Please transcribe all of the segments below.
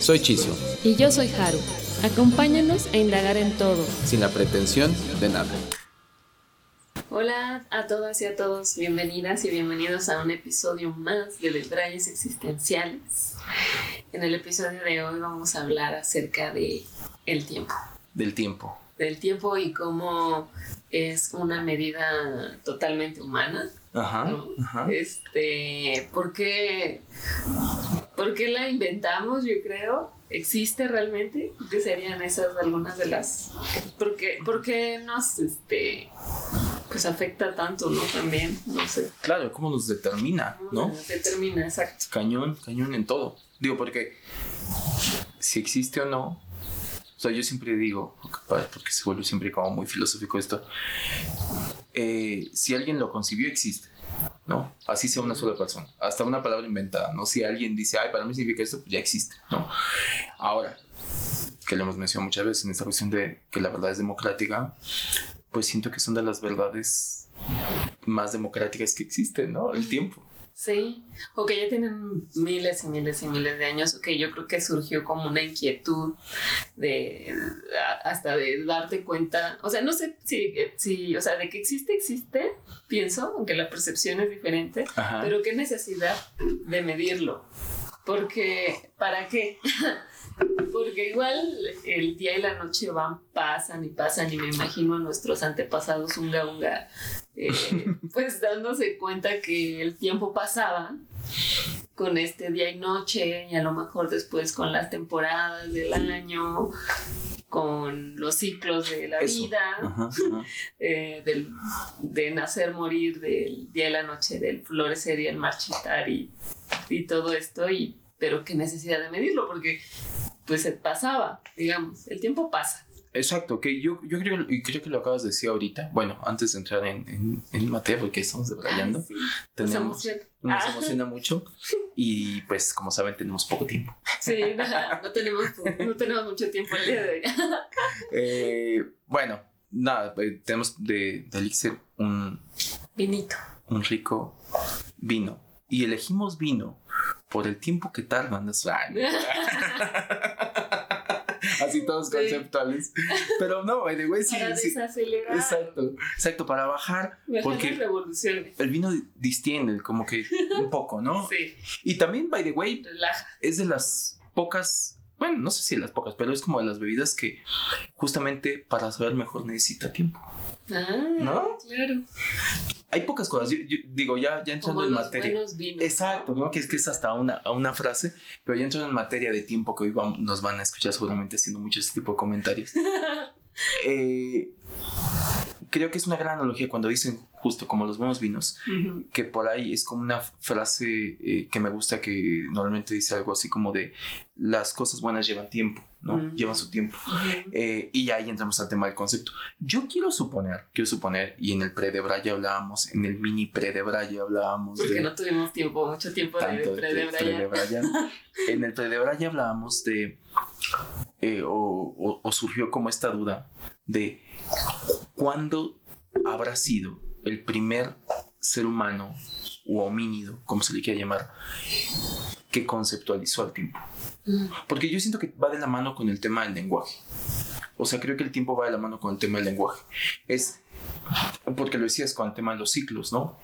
Soy Chiso. Y yo soy Haru. Acompáñanos a indagar en todo. Sin la pretensión de nada. Hola a todas y a todos, bienvenidas y bienvenidos a un episodio más de Detalles Existenciales. En el episodio de hoy vamos a hablar acerca de el tiempo. Del tiempo. Del tiempo y cómo es una medida totalmente humana. Ajá, Este, ¿por qué, ¿por qué la inventamos? Yo creo existe realmente, ¿qué serían esas algunas de las ¿por qué, por qué nos este pues afecta tanto, ¿no? También, no sé. Claro, cómo nos determina, ¿no? Nos determina, exacto. Cañón, cañón en todo. Digo, porque si existe o no, yo siempre digo, porque se vuelve siempre como muy filosófico esto, eh, si alguien lo concibió, existe. ¿no? Así sea una sola persona, hasta una palabra inventada, ¿no? Si alguien dice, ay, para mí significa esto, pues ya existe, ¿no? Ahora, que lo hemos mencionado muchas veces en esta cuestión de que la verdad es democrática, pues siento que son de las verdades más democráticas que existen, ¿no? El tiempo. Sí, o que ya tienen miles y miles y miles de años, o que yo creo que surgió como una inquietud de hasta de darte cuenta, o sea, no sé si, si o sea, de que existe, existe, pienso, aunque la percepción es diferente, pero qué necesidad de medirlo, porque ¿para qué? Porque igual el día y la noche van, pasan y pasan y me imagino a nuestros antepasados unga unga eh, pues dándose cuenta que el tiempo pasaba con este día y noche y a lo mejor después con las temporadas del año con los ciclos de la vida, eh, del, de nacer, morir, del día y la noche, del florecer y el marchitar y, y todo esto, y, pero qué necesidad de medirlo, porque pues se pasaba, digamos, el tiempo pasa. Exacto, que yo, yo creo, y creo que lo acabas de decir ahorita, bueno, antes de entrar en, en, en materia, porque estamos debrayando, nos, emociona. nos ah. emociona mucho y pues como saben tenemos poco tiempo. Sí, no, tenemos, no tenemos mucho tiempo el día de hoy. eh, bueno, nada, eh, tenemos de, de elixir un... Vinito. Un rico vino. Y elegimos vino por el tiempo que tardan. Así todos conceptuales. Pero no, by the way, sí. Para desacelerar. Exacto, exacto, para bajar. porque el vino distiende como que un poco, ¿no? Sí. Y también, by the way, Relaja. es de las pocas, bueno, no sé si las pocas, pero es como de las bebidas que justamente para saber mejor necesita tiempo. Ah, ¿no? Claro hay pocas cosas. Yo, digo, ya, ya entrando en materia. Exacto, ¿no? Que es que es hasta una, una frase, pero ya entrando en materia de tiempo que hoy nos van a escuchar seguramente haciendo mucho ese tipo de comentarios. eh, creo que es una gran analogía cuando dicen justo como los buenos vinos, que por ahí es como una frase eh, que me gusta que normalmente dice algo así como de las cosas buenas llevan tiempo, ¿no? Llevan su tiempo. Eh, y ahí entramos al tema del concepto. Yo quiero suponer, quiero suponer, y en el pre de Braya hablábamos, en el mini pre de Braya hablábamos. Porque no tuvimos tiempo, mucho tiempo de pre de Braya. en el pre de Braya hablábamos de, eh, o, o surgió como esta duda de cuándo habrá sido el primer ser humano o homínido, como se le quiera llamar, que conceptualizó el tiempo. Porque yo siento que va de la mano con el tema del lenguaje. O sea, creo que el tiempo va de la mano con el tema del lenguaje. Es porque lo decías con el tema de los ciclos, ¿no?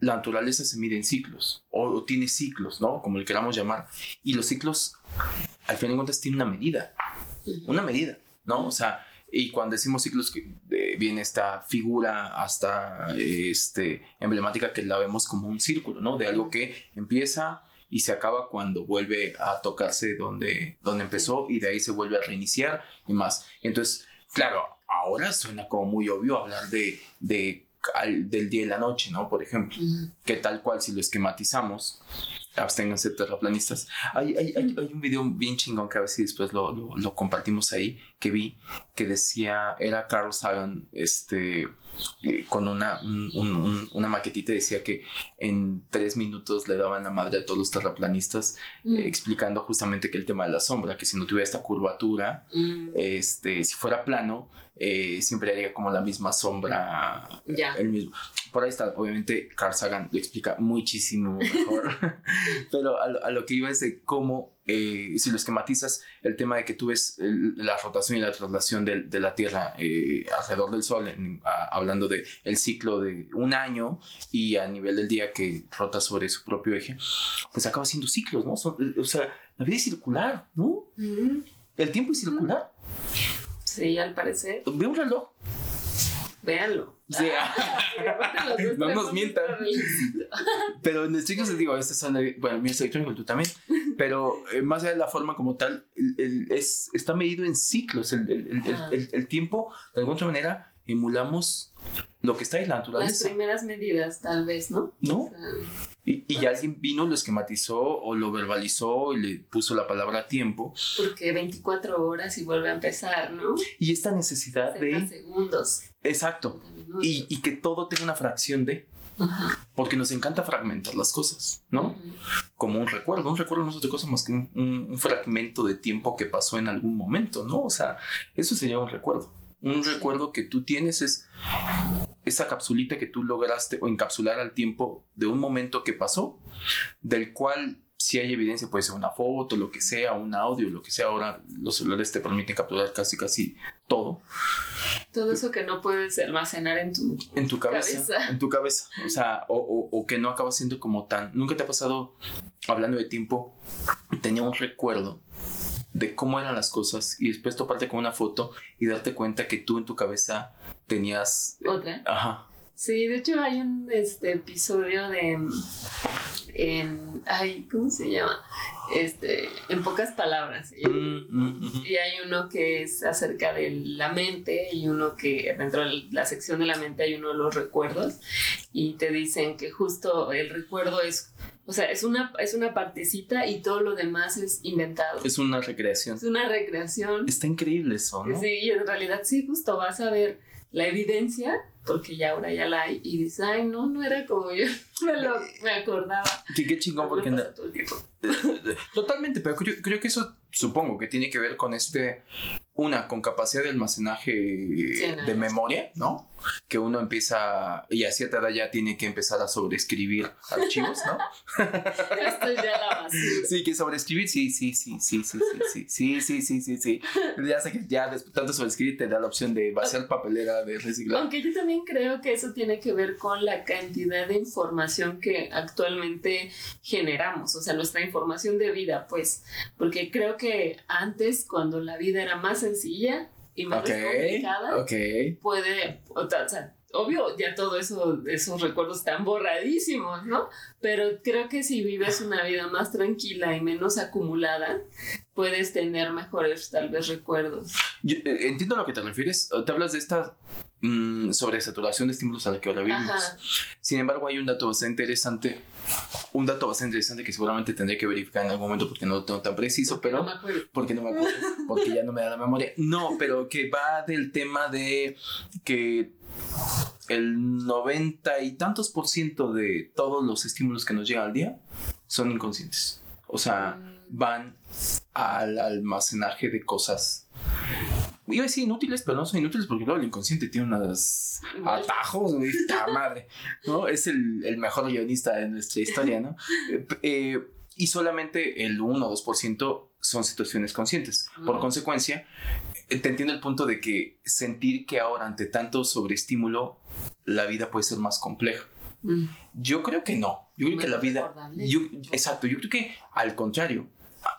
La naturaleza se mide en ciclos, o, tiene ciclos, ¿no? Como le queramos llamar. Y los ciclos, al final de cuentas, tienen una medida. Una medida, ¿no? O sea, y cuando decimos ciclos, viene esta figura hasta este, emblemática que la vemos como un círculo, ¿no? De algo que empieza y se acaba cuando vuelve a tocarse donde, donde empezó y de ahí se vuelve a reiniciar y más. Entonces, claro, ahora suena como muy obvio hablar de, de del día y la noche, ¿no? Por ejemplo, que tal cual si lo esquematizamos, absténganse terraplanistas. Hay, hay, hay, hay, un video bien chingón que a ver si después lo, lo, compartimos ahí, que vi, que decía, era Carl Sagan, este, con una, un, un, una maquetita decía que en tres minutos le daban la madre a todos los terraplanistas, mm. eh, explicando justamente que el tema de la sombra, que si no tuviera esta curvatura, mm. este, si fuera plano, eh, siempre haría como la misma sombra. Ya. El mismo. Por ahí está, obviamente, Carl Sagan lo explica muchísimo mejor. Pero a lo, a lo, que iba es de cómo, eh, si lo esquematizas, el tema de que tú ves el, la rotación y la traslación de, de la Tierra eh, alrededor del Sol, en, a, hablando de el ciclo de un año y a nivel del día que rota sobre su propio eje, pues acaba siendo ciclos, ¿no? Son, o sea, la vida es circular, ¿no? El tiempo es circular. Sí, al parecer. Ve un reloj. Véanlo. Sí. no nos mientan. Pero en estricto sentido, este son, bueno, mi electrónico, tú también. Pero eh, más allá de la forma como tal, el, el, es, está medido en ciclos. El, ah. el, tiempo, de alguna manera, emulamos lo que está en la naturaleza. Las primeras medidas, tal vez, ¿no? ¿No? O sea, y, y alguien vino, lo esquematizó o lo verbalizó y le puso la palabra tiempo. Porque 24 horas y vuelve a empezar, ¿no? Y esta necesidad de... segundos. Exacto. Y, y, que todo tenga una fracción de... Ajá. Porque nos encanta fragmentar las cosas, ¿no? Como un recuerdo. Un recuerdo no es otra cosa más que un, un, un fragmento de tiempo que pasó en algún momento, ¿no? O sea, eso sería un recuerdo. Un sí. recuerdo que tú tienes es esa capsulita que tú lograste o encapsular al tiempo de un momento que pasó, del cual si hay evidencia puede ser una foto, lo que sea, un audio, lo que sea. Ahora los celulares te permiten capturar casi casi todo. Todo eso que no puedes almacenar en tu, en tu cabeza, cabeza. En tu cabeza. O sea, o, o, o, que no acaba siendo como tan... Nunca te ha pasado, hablando de tiempo, tenía un recuerdo de cómo eran las cosas y después toparte con una foto y darte cuenta que tú en tu cabeza tenías... Otra. Ajá. Sí, de hecho hay un este, episodio de... En, ay, ¿cómo se llama? Este, en pocas palabras. Y, mm, mm, mm. y, hay uno que es acerca de la mente y uno que dentro de la sección de la mente hay uno de los recuerdos y te dicen que justo el recuerdo es o sea, es una, es una partecita y todo lo demás es inventado. Es una recreación. Es una recreación. Está increíble eso, ¿no? Sí, y en realidad sí, justo vas a ver la evidencia, porque ya ahora ya la hay, y dices, ay, no, no era como yo me, lo, me acordaba. Sí, qué chingón, porque... No, Totalmente, pero creo, creo que eso supongo que tiene que ver con este, una, con capacidad de almacenaje sí, no, de memoria, ¿no? Que uno empieza, y a cierta edad ya tiene que empezar a sobreescribir archivos, ¿no? Esto es ya la basura. Sí, que sobreescribir, sí, sí, sí, sí, sí, sí, sí, sí, sí, sí, sí. Ya sé que ya tanto sobreescribir te da la opción de vaciar papelera, de reciclar. Aunque yo también creo que eso tiene que ver con la cantidad de información que actualmente generamos, o sea, nuestra información de vida, pues, porque creo que antes, cuando la vida era más sencilla y más okay, complicada, okay. puede, o sea, obvio, ya todo eso, esos recuerdos están borradísimos, ¿no? Pero creo que si vives una vida más tranquila y menos acumulada, puedes tener mejores, tal vez, recuerdos. Yo, eh, entiendo a lo que te refieres. Te hablas de esta mmm, sobresaturación de estímulos a la que ahora vivimos. Ajá. Sin embargo, hay un dato bastante interesante. Un dato bastante interesante que seguramente tendré que verificar en algún momento porque no lo tengo tan preciso, pero. No me acuerdo. Porque no me acuerdo. Porque ya no me da la memoria. No, pero que va del tema de que el noventa y tantos por ciento de todos los estímulos que nos llegan al día son inconscientes. O sea, van al almacenaje de cosas. Iba a decir inútiles, pero no son inútiles porque luego el inconsciente tiene unos atajos, güey, madre, ¿no? Es el, el, mejor guionista de nuestra historia, ¿no? Eh, y solamente el 1 o 2% son situaciones conscientes. Por consecuencia, te entiendo el punto de que sentir que ahora ante tanto sobreestímulo la vida puede ser más compleja. Mm. Yo creo que no. Yo creo que la vida... Yo, exacto, yo creo que al contrario.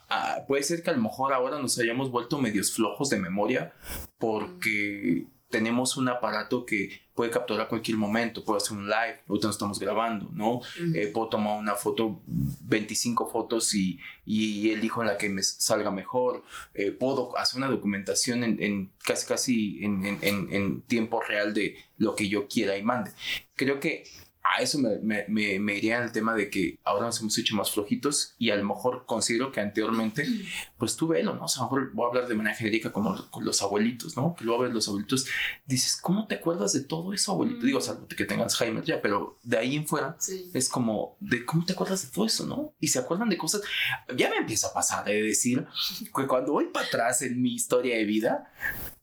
A, a, puede ser que a lo mejor ahora nos hayamos vuelto medios flojos de memoria porque tenemos un aparato que puede capturar cualquier momento, puedo hacer un live, ahorita nos estamos grabando, ¿no? Eh, puedo tomar una foto, 25 fotos y, y elijo la que me salga mejor, eh, puedo hacer una documentación en, en casi casi en, en, en, tiempo real de lo que yo quiera y mande. Creo que a eso me, me, me, me iría el tema de que ahora nos hemos hecho más flojitos y a lo mejor considero que anteriormente, pues tú velo, ¿no? O sea, a lo mejor voy a hablar de manera genérica como con los abuelitos, ¿no? Que luego ves los abuelitos, dices, ¿cómo te acuerdas de todo eso, abuelito? Digo, salvo que tengas Jaime ya, pero de ahí en fuera Sí. es como, de cómo te acuerdas de todo eso, ¿no? Y se acuerdan de cosas, ya me empieza a pasar de decir que cuando voy para atrás en mi historia de vida,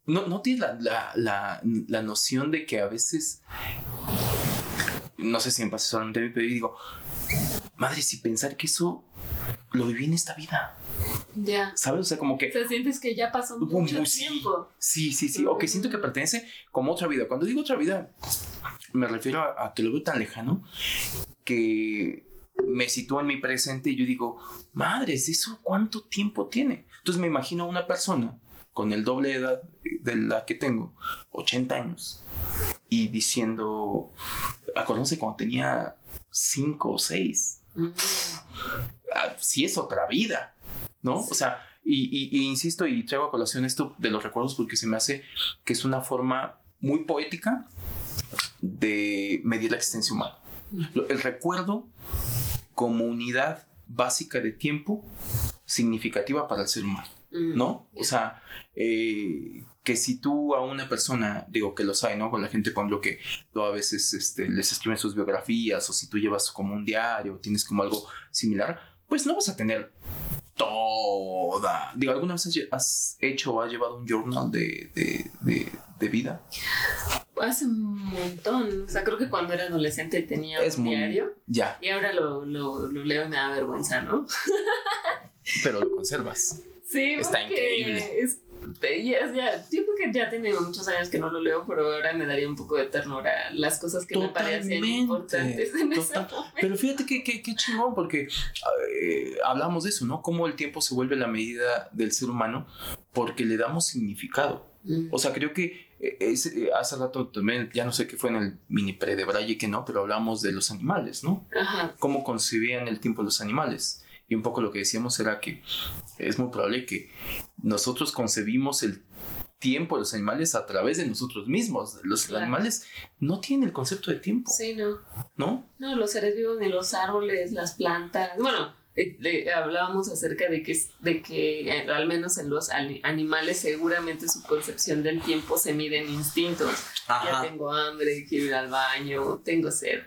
no, no tienes la, la, la, la noción de que a veces, no sé si pasa solamente a mí, pero yo digo, madre, si pensar que eso lo viví en esta vida, Ya. ¿sabes? O sea, como O que sea, sientes que ya pasó mucho un- tiempo. Sí, sí, sí. O que siento que pertenece como otra vida. Cuando digo otra vida, me refiero a, a que lo veo tan lejano que me sitúa en mi presente y yo digo, madres, ¿eso cuánto tiempo tiene? Entonces me imagino a una persona con el doble de edad de la que tengo, 80 años, y diciendo, acuérdense cuando tenía 5 o 6 Mm. ah, sí es otra vida, ¿no? O sea, y, y- y insisto y traigo a colación esto de los recuerdos porque se me hace que es una forma muy poética de medir la existencia humana. Lo- El recuerdo como unidad básica de tiempo significativa para el ser humano. ¿No? O sea, eh, que si tú a una persona, digo que los hay, ¿no? Con la gente, con lo que tú a veces este, les escriben sus biografías, o si tú llevas como un diario, tienes como algo similar, pues no vas a tener toda. Digo, ¿alguna vez has, hecho o has llevado un journal de, de, de- de vida? Hace un montón. O sea, creo que cuando era adolescente tenía Es un muy- diario. Ya, Y ahora lo, lo, lo leo y me da vergüenza, ¿no? pero lo conservas. Sí, Está increíble. Es, ya, ya, yo creo que ya tiene muchos años que no lo leo, pero ahora me daría un poco de ternura las cosas que me parecían Totalmente, importantes en ese. Pero fíjate que, que, que chingón, porque eh, hablamos de eso, ¿no? Cómo el tiempo se vuelve la medida del ser humano porque le damos significado. Mm. O sea, creo que eh, es, eh, hace rato también, ya no sé qué fue en el mini pre de Braille que no, pero hablamos de los animales, ¿no? Ajá. Cómo concebían el tiempo los animales. Y un poco lo que decíamos era que es muy probable que nosotros concebimos el tiempo de los animales a través de nosotros mismos. Los Claro. animales no tienen el concepto de tiempo, Sí, no. ¿no? No, los seres vivos, ni los árboles, las plantas. Bueno, eh, le- hablábamos acerca de que, de que eh, al menos en los ani- animales seguramente su concepción del tiempo se mide en instintos. Ya tengo hambre, quiero ir al baño, tengo sed.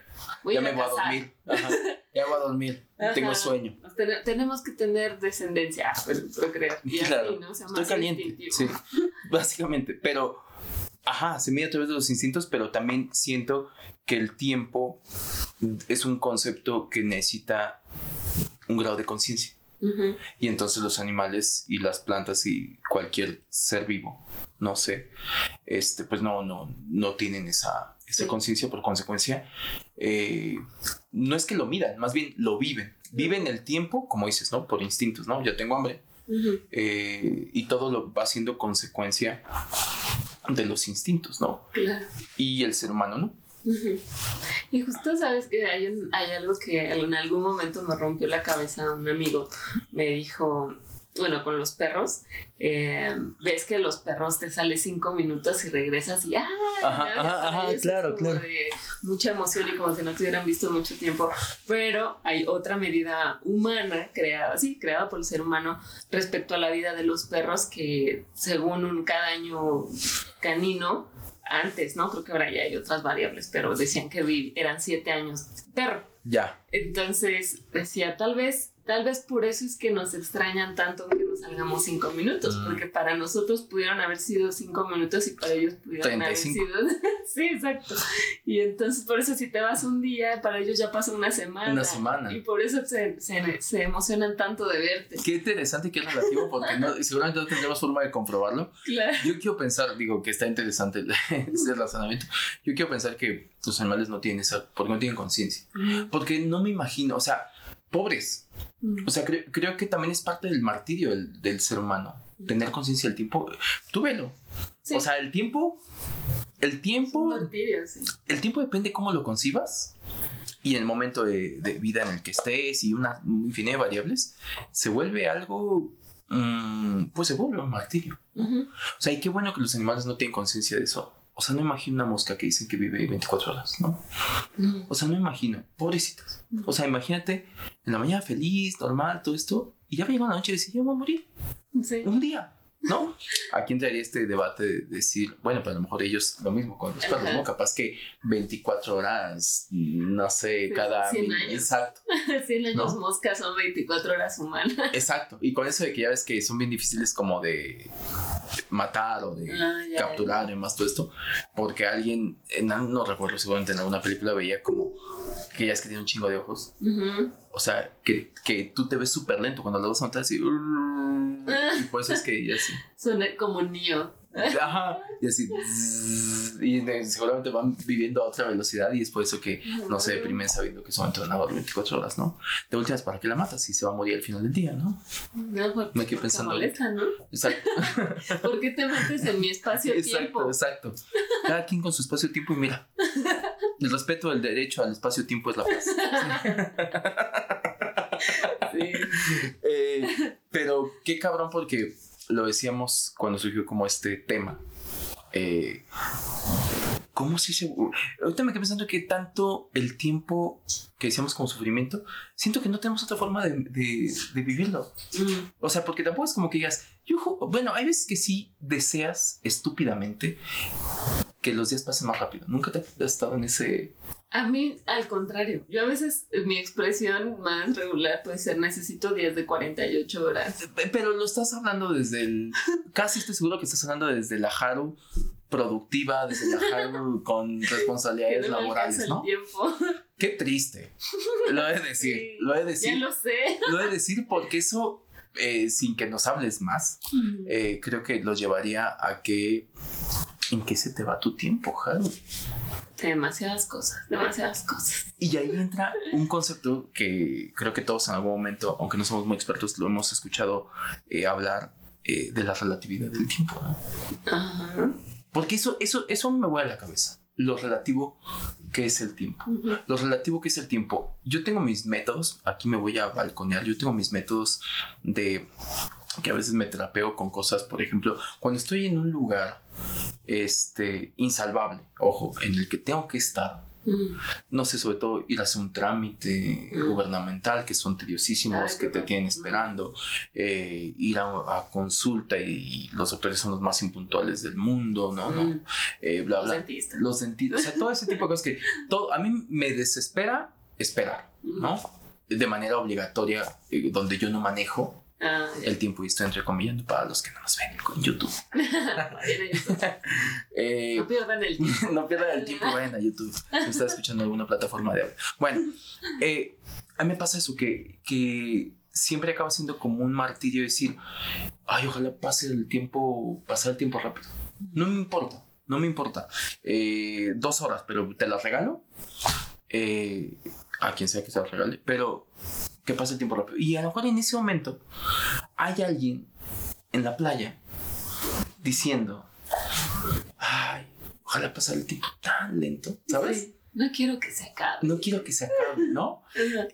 Voy ya me voy a dormir. Ajá. Ya voy a dormir. Ajá. Tengo sueño. Ten- tenemos que tener descendencia, pero procrear. Y así, Claro. ¿no? O sea, Estoy caliente. instintivo. Sí, básicamente. Pero, ajá, se mide a través de los instintos, pero también siento que el tiempo es un concepto que necesita un grado de conciencia. Y entonces los animales y las plantas y cualquier ser vivo, no sé, este, pues no, no, no tienen esa, esa Sí. conciencia. Por consecuencia, eh, no es que lo midan, más bien lo viven. Viven el tiempo, como dices, ¿no? Por instintos, ¿no? Ya tengo hambre. Eh, y todo lo va siendo consecuencia de los instintos, ¿no? Claro. Y el ser humano, ¿no? Y justo sabes que hay, un- hay algo que en algún momento me rompió la cabeza un amigo. Me dijo, bueno, con los perros, eh, ves que los perros te sales cinco minutos y regresas y ¡ah! Ajá, ya, ajá, ajá, claro, claro. de mucha emoción y como si no te hubieran visto mucho tiempo. Pero hay otra medida humana creada, sí, creada por el ser humano respecto a la vida de los perros que según un cada año canino, antes, ¿no? Creo que ahora ya hay otras variables, pero decían que eran siete años perro. Ya. Entonces decía, tal vez, tal vez por eso es que nos extrañan tanto que nos salgamos cinco minutos, Mm. porque para nosotros pudieron haber sido cinco minutos y para ellos pudieron haber 35. sido. sí, exacto. Y entonces por eso si te vas un día, para ellos ya pasa una semana. Una semana. Y por eso se, se, se emocionan tanto de verte. Qué interesante que es relativo porque no, seguramente no tendremos forma de comprobarlo. Claro. Yo quiero pensar, digo que está interesante ese razonamiento. Yo quiero pensar que los animales no tienen esa, porque no tienen conciencia. Porque no me imagino, o sea, pobres. O sea, creo, creo que también es parte del martirio del, del ser humano. Tener conciencia del tiempo. Tú velo. Sí. O sea, el tiempo. El tiempo. martirio, sí. El tiempo depende cómo lo concibas. Y en el momento de, de vida en el que estés y una infinidad de variables, se vuelve algo. mm, pues se vuelve un martirio. O sea, y qué bueno que los animales no tienen conciencia de eso. O sea, no imagino una mosca que dicen que vive 24 horas, ¿no? O sea, no imagino, pobrecitas. O sea, imagínate en la mañana feliz, normal, todo esto, y ya me llega la noche y dice, yo voy a morir. Sí. Un día. ¿No? Aquí entraría este debate de decir, bueno, pero a lo mejor ellos lo mismo con los perros. ¿no? Capaz que 24 horas, no sé, cada... 100 mil- años. Exacto, 100 años ¿No? mosca son 24 horas humanas. exacto. Y con eso de que ya ves que son bien difíciles como de matar o de Ah, ya, capturar y más todo esto, porque alguien, en, no recuerdo, seguramente en alguna película veía como que ya es que tiene un chingo de ojos. Ujú. O sea, que, que tú te ves súper lento cuando lo vas a matar así. Y por eso es que ya así. Suena como un niño. Ajá. Y así. Y seguramente van viviendo a otra velocidad y es por eso que no se deprimen sabiendo que son entrenados 24 horas, ¿no? De últimas, ¿para qué la matas si se va a morir al final del día, no? No, porque Me quedé pensando molesta, ¿no? Exacto. ¿Por qué te metes en mi espacio-tiempo? Exacto, exacto. Cada quien con su espacio-tiempo y mira. El respeto del derecho al espacio-tiempo es la paz. Sí. Eh, pero qué cabrón porque lo decíamos cuando surgió como este tema. Eh, ¿Cómo si se... Ahorita me quedé pensando que tanto el tiempo que decíamos como sufrimiento, siento que no tenemos otra forma de, de- de vivirlo. Mm. O sea, porque tampoco es como que digas, bueno, hay veces que sí deseas estúpidamente que los días pasen más rápido. Nunca te has estado en ese... A mí, al contrario. Yo a veces, eh, mi expresión más regular puede ser necesito días de 48 horas. Pero lo estás hablando desde el... Casi estoy seguro que estás hablando desde la Haru productiva, desde la Haru con Que responsabilidades no me laborales, alcanza el ¿no? tiempo. Qué triste. Lo he de decir, Sí, lo he de Ya decir, lo sé. lo he de decir porque eso, eh, sin que nos hables más, eh, creo que lo llevaría a que... ¿En qué se te va tu tiempo, Haru? Demasiadas cosas, demasiadas cosas. Y ahí entra un concepto que creo que todos en algún momento, aunque no somos muy expertos, lo hemos escuchado eh, hablar eh, de la relatividad del tiempo. ¿no? Ajá. Porque eso, eso, eso me vuela la cabeza. Lo relativo que es el tiempo. Lo relativo que es el tiempo. Yo tengo mis métodos, aquí me voy a balconear, yo tengo mis métodos de que a veces me trapeo con cosas, por ejemplo, cuando estoy en un lugar este insalvable, ojo, en el que tengo que estar, Mm. no sé, sobre todo ir a hacer un trámite Mm. gubernamental que son tediosísimos, Ay, que te tienen Mm. esperando, eh, ir a, a consulta y, los doctores son los más impuntuales del mundo, ¿no? ¿no? Mm. Eh, bla, Los bla. dentistas. Los dentistas, o sea, todo ese tipo de cosas que todo, a mí me desespera esperar, ¿no? De manera obligatoria, eh, donde yo no manejo Ah, el tiempo y estoy entrecomillando para los que no nos ven con YouTube. Eh, No pierdan el tiempo. no pierdan el tiempo, vayan a YouTube. Si está escuchando alguna plataforma de audio. Bueno, eh, a mí me pasa eso, que, que siempre acaba siendo como un martirio decir, ay, ojalá pase el tiempo, pasar el tiempo rápido. No me importa, no me importa. Eh, dos horas, pero te las regalo. Eh, a quien sea que se las regale, pero que pase el tiempo rápido. Y a lo mejor en ese momento hay alguien en la playa diciendo, ay, ojalá pase el tiempo tan lento, ¿sabes? Sí. No quiero que se acabe. No quiero que se acabe, ¿no?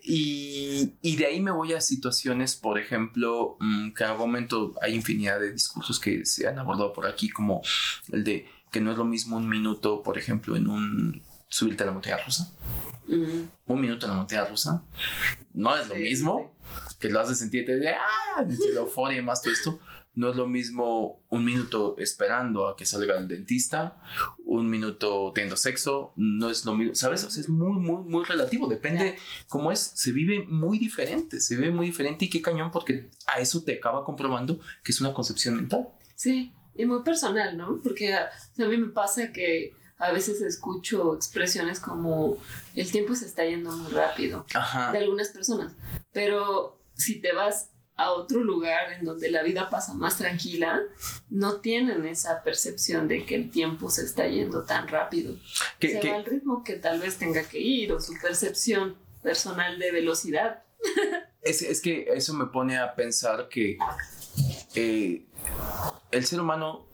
Y, y de ahí me voy a situaciones, por ejemplo, mm, que en algún momento hay infinidad de discursos que se han abordado por aquí, como el de que no es lo mismo un minuto, por ejemplo, en un subirte a la montaña rusa. Un minuto en la montaña rusa no es lo Sí, mismo que lo hace sentirte de ah, de la euforia y más todo esto. No es lo mismo un minuto esperando a que salga el dentista, un minuto teniendo sexo, no es lo mismo, ¿sabes? O sea, es muy, muy, muy relativo, depende cómo es, se vive muy diferente, se vive muy diferente y qué cañón porque a eso te acaba comprobando que es una concepción mental. Sí, y muy personal, ¿no? Porque a, a mí me pasa que a veces escucho expresiones como el tiempo se está yendo muy rápido Ajá. de algunas personas, pero si te vas a otro lugar en donde la vida pasa más tranquila, no tienen esa percepción de que el tiempo se está yendo tan rápido. Que- se que- va al ritmo que tal vez tenga que ir o su percepción personal de velocidad. Es, es que eso me pone a pensar que eh, el ser humano,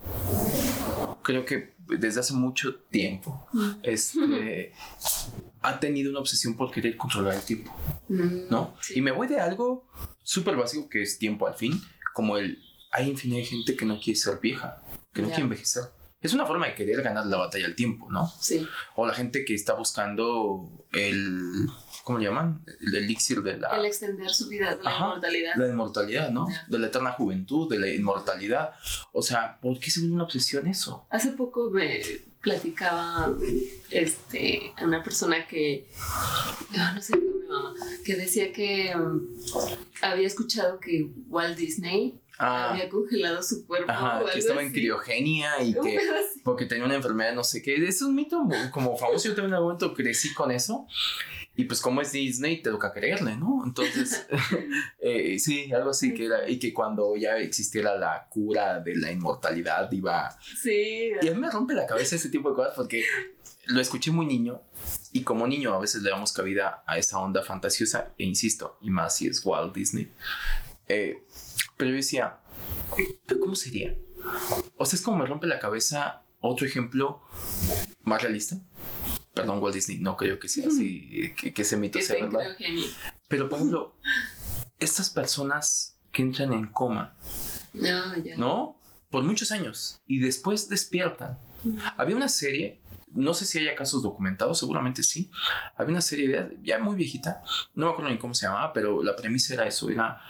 creo que desde hace mucho tiempo, este, ha tenido una obsesión por querer controlar el tiempo, Mm, ¿no? Y me voy de algo súper básico que es tiempo al fin, como el, hay infinidad de gente que no quiere ser vieja, que no quiere envejecer, Es una forma de querer ganar la batalla al tiempo, ¿no? Sí. O la gente que está buscando el, ¿cómo le llaman? El elixir de la... El extender su vida, de la Ajá, inmortalidad. La inmortalidad, ¿no? De la eterna juventud, de la inmortalidad. O sea, ¿por qué se vuelve una obsesión eso? Hace poco me platicaba este, una persona que, ah, no sé, fue mi mamá, que decía que um, había escuchado que Walt Disney Ah, había congelado su cuerpo. ajá, que estaba en criogenia y que... Porque tenía una enfermedad, no sé qué. Es un mito como famoso. Yo también en algún momento crecí con eso. Y pues como es Disney, te toca creerle, ¿no? Entonces, eh, sí, algo así que era. Y que cuando ya existiera la cura de la inmortalidad iba... Sí. Y a mí me rompe la cabeza ese tipo de cosas porque lo escuché muy niño. Y como niño a veces le damos cabida a esa onda fantasiosa. E insisto, y más si es Walt Disney. Eh, pero yo decía, ¿pero ¿cómo sería? O sea, es como me rompe la cabeza otro ejemplo más realista. Perdón, Walt Disney, no creo que sea así, que, que ese mito sea verdad. Pero, por ejemplo, estas personas que entran en coma, No, ya. ¿no? Por muchos años y después despiertan. Había una serie, no sé si haya casos documentados, seguramente sí. Había una serie ya muy viejita, no me acuerdo ni cómo se llamaba, pero la premisa era eso, era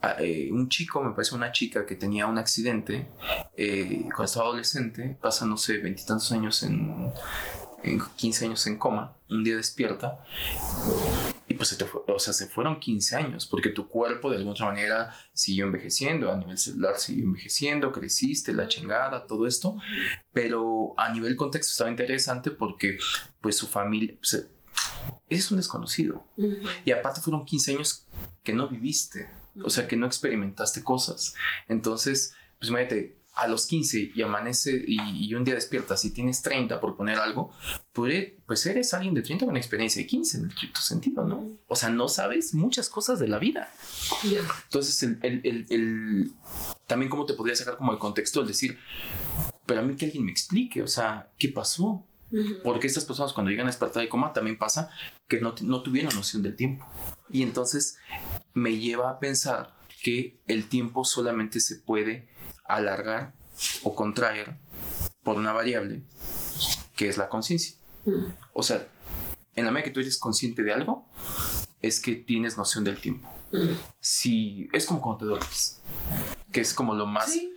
ah, eh, un chico, me parece una chica que tenía un accidente eh, cuando estaba adolescente, pasa, no sé, veintitantos años en, en 15 años en coma, un día despierta y pues se te fue- o sea, se fueron 15 años, porque tu cuerpo de alguna otra manera siguió envejeciendo, a nivel celular siguió envejeciendo, creciste, la chingada, todo esto, pero a nivel contexto estaba interesante porque pues su familia, pues, es un desconocido. Y aparte fueron 15 años que no viviste, o sea, que no experimentaste cosas. Entonces, pues imagínate, a los 15 y amanece y, y un día despiertas y tienes 30 por poner algo, pues, pues eres alguien de 30 con experiencia de 15 en el estricto sentido, ¿no? O sea, no sabes muchas cosas de la vida. Entonces, el, el- el- el- también cómo te podría sacar como el contexto, el decir, pero a mí que alguien me explique, o sea, ¿qué pasó? Porque estas personas cuando llegan a despertar de coma también pasa que no, no tuvieron noción del tiempo. Y entonces me lleva a pensar que el tiempo solamente se puede alargar o contraer por una variable que es la conciencia. Ujú. O sea, en la medida que tú eres consciente de algo, es que tienes noción del tiempo. Ujú. Si es como cuando te duermes, que es como lo más Sí.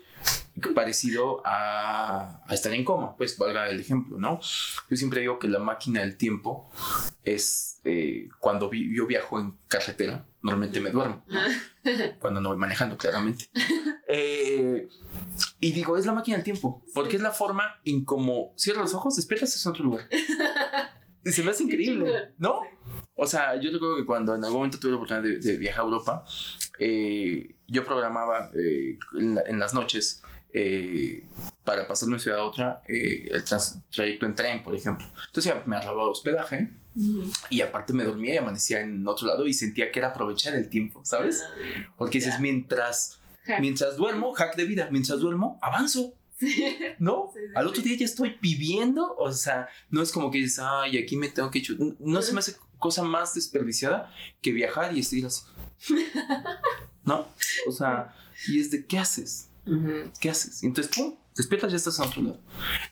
parecido a, a estar en coma, pues valga el ejemplo, ¿no? Yo siempre digo que la máquina del tiempo es eh, cuando vi- yo viajo en carretera, normalmente me duermo, ¿no? cuando no voy manejando, claramente. Eh, y digo, es la máquina del tiempo, porque es la forma en como cierras los ojos, despiertas en otro lugar. Y se me hace increíble. ¿no? O sea, yo recuerdo que cuando en algún momento tuve la oportunidad de, de viajar a Europa, eh, yo programaba eh, en, la- en las noches eh, para pasar de una ciudad a otra el trans- trayecto en tren, por ejemplo. Entonces ya me ahorraba hospedaje y aparte me dormía y amanecía en otro lado y sentía que era aprovechar el tiempo, ¿sabes? Porque dices, mientras, Hack. mientras duermo, hack de vida, mientras duermo, avanzo. Sí. ¿No? Sí, sí, Al otro día ya estoy viviendo, o sea, no es como que dices, ay, aquí me tengo que... chu-". No se me hace cosa más desperdiciada que viajar y estar así. ¿No? O sea, y es de, ¿qué haces? ¿Qué haces? Entonces, ¡pum! Despiertas, ya estás en otro lado.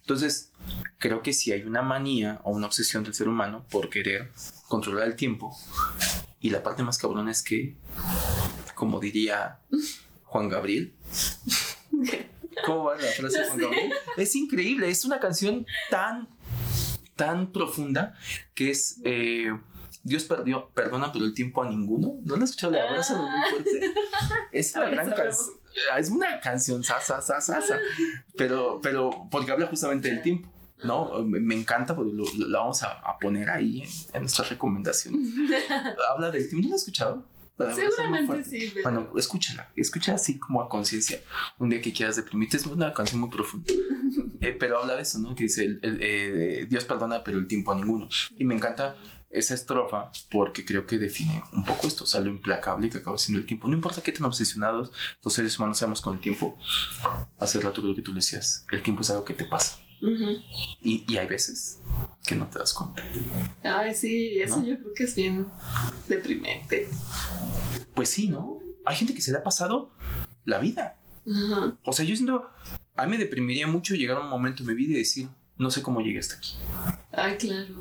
Entonces, creo que si hay una manía o una obsesión del ser humano por querer controlar el tiempo. Y la parte más cabrona es que, como diría Juan Gabriel, ¿cómo va la frase Juan Gabriel? Es increíble, es una canción tan, tan profunda que es... eh, Dios perdió, perdona, pero el tiempo a ninguno. ¿No lo has escuchado? La verdad, suena muy fuerte. Es una gran sabemos. canción. Es una canción sasa, sasa, sasa. Pero, pero, porque habla justamente del tiempo. ¿no? Me, encanta porque lo, lo- la vamos a, a poner ahí en, en nuestras recomendaciones. Habla del tiempo. ¿No lo has escuchado? Seguramente sí, pero Bueno, escúchala, escucha así como a conciencia. Un día que quieras deprimirte, es una canción muy profunda. Eh, pero habla de eso, ¿no? Que dice, el- el, eh, Dios perdona, pero el tiempo a ninguno. Y me encanta esa estrofa porque creo que define un poco esto, o sea, lo implacable que acaba siendo el tiempo. No importa qué tan obsesionados los seres humanos seamos con el tiempo. Hace rato creo que tú le decías, el tiempo es algo que te pasa. Y, y hay veces que no te das cuenta. Ay, sí, eso ¿No? yo creo que es bien deprimente. Pues sí, ¿no? Hay gente que se le ha pasado la vida. O sea, yo siento, a mí me deprimiría mucho llegar a un momento en mi vida y decir, no sé cómo llegué hasta aquí. Ay, claro.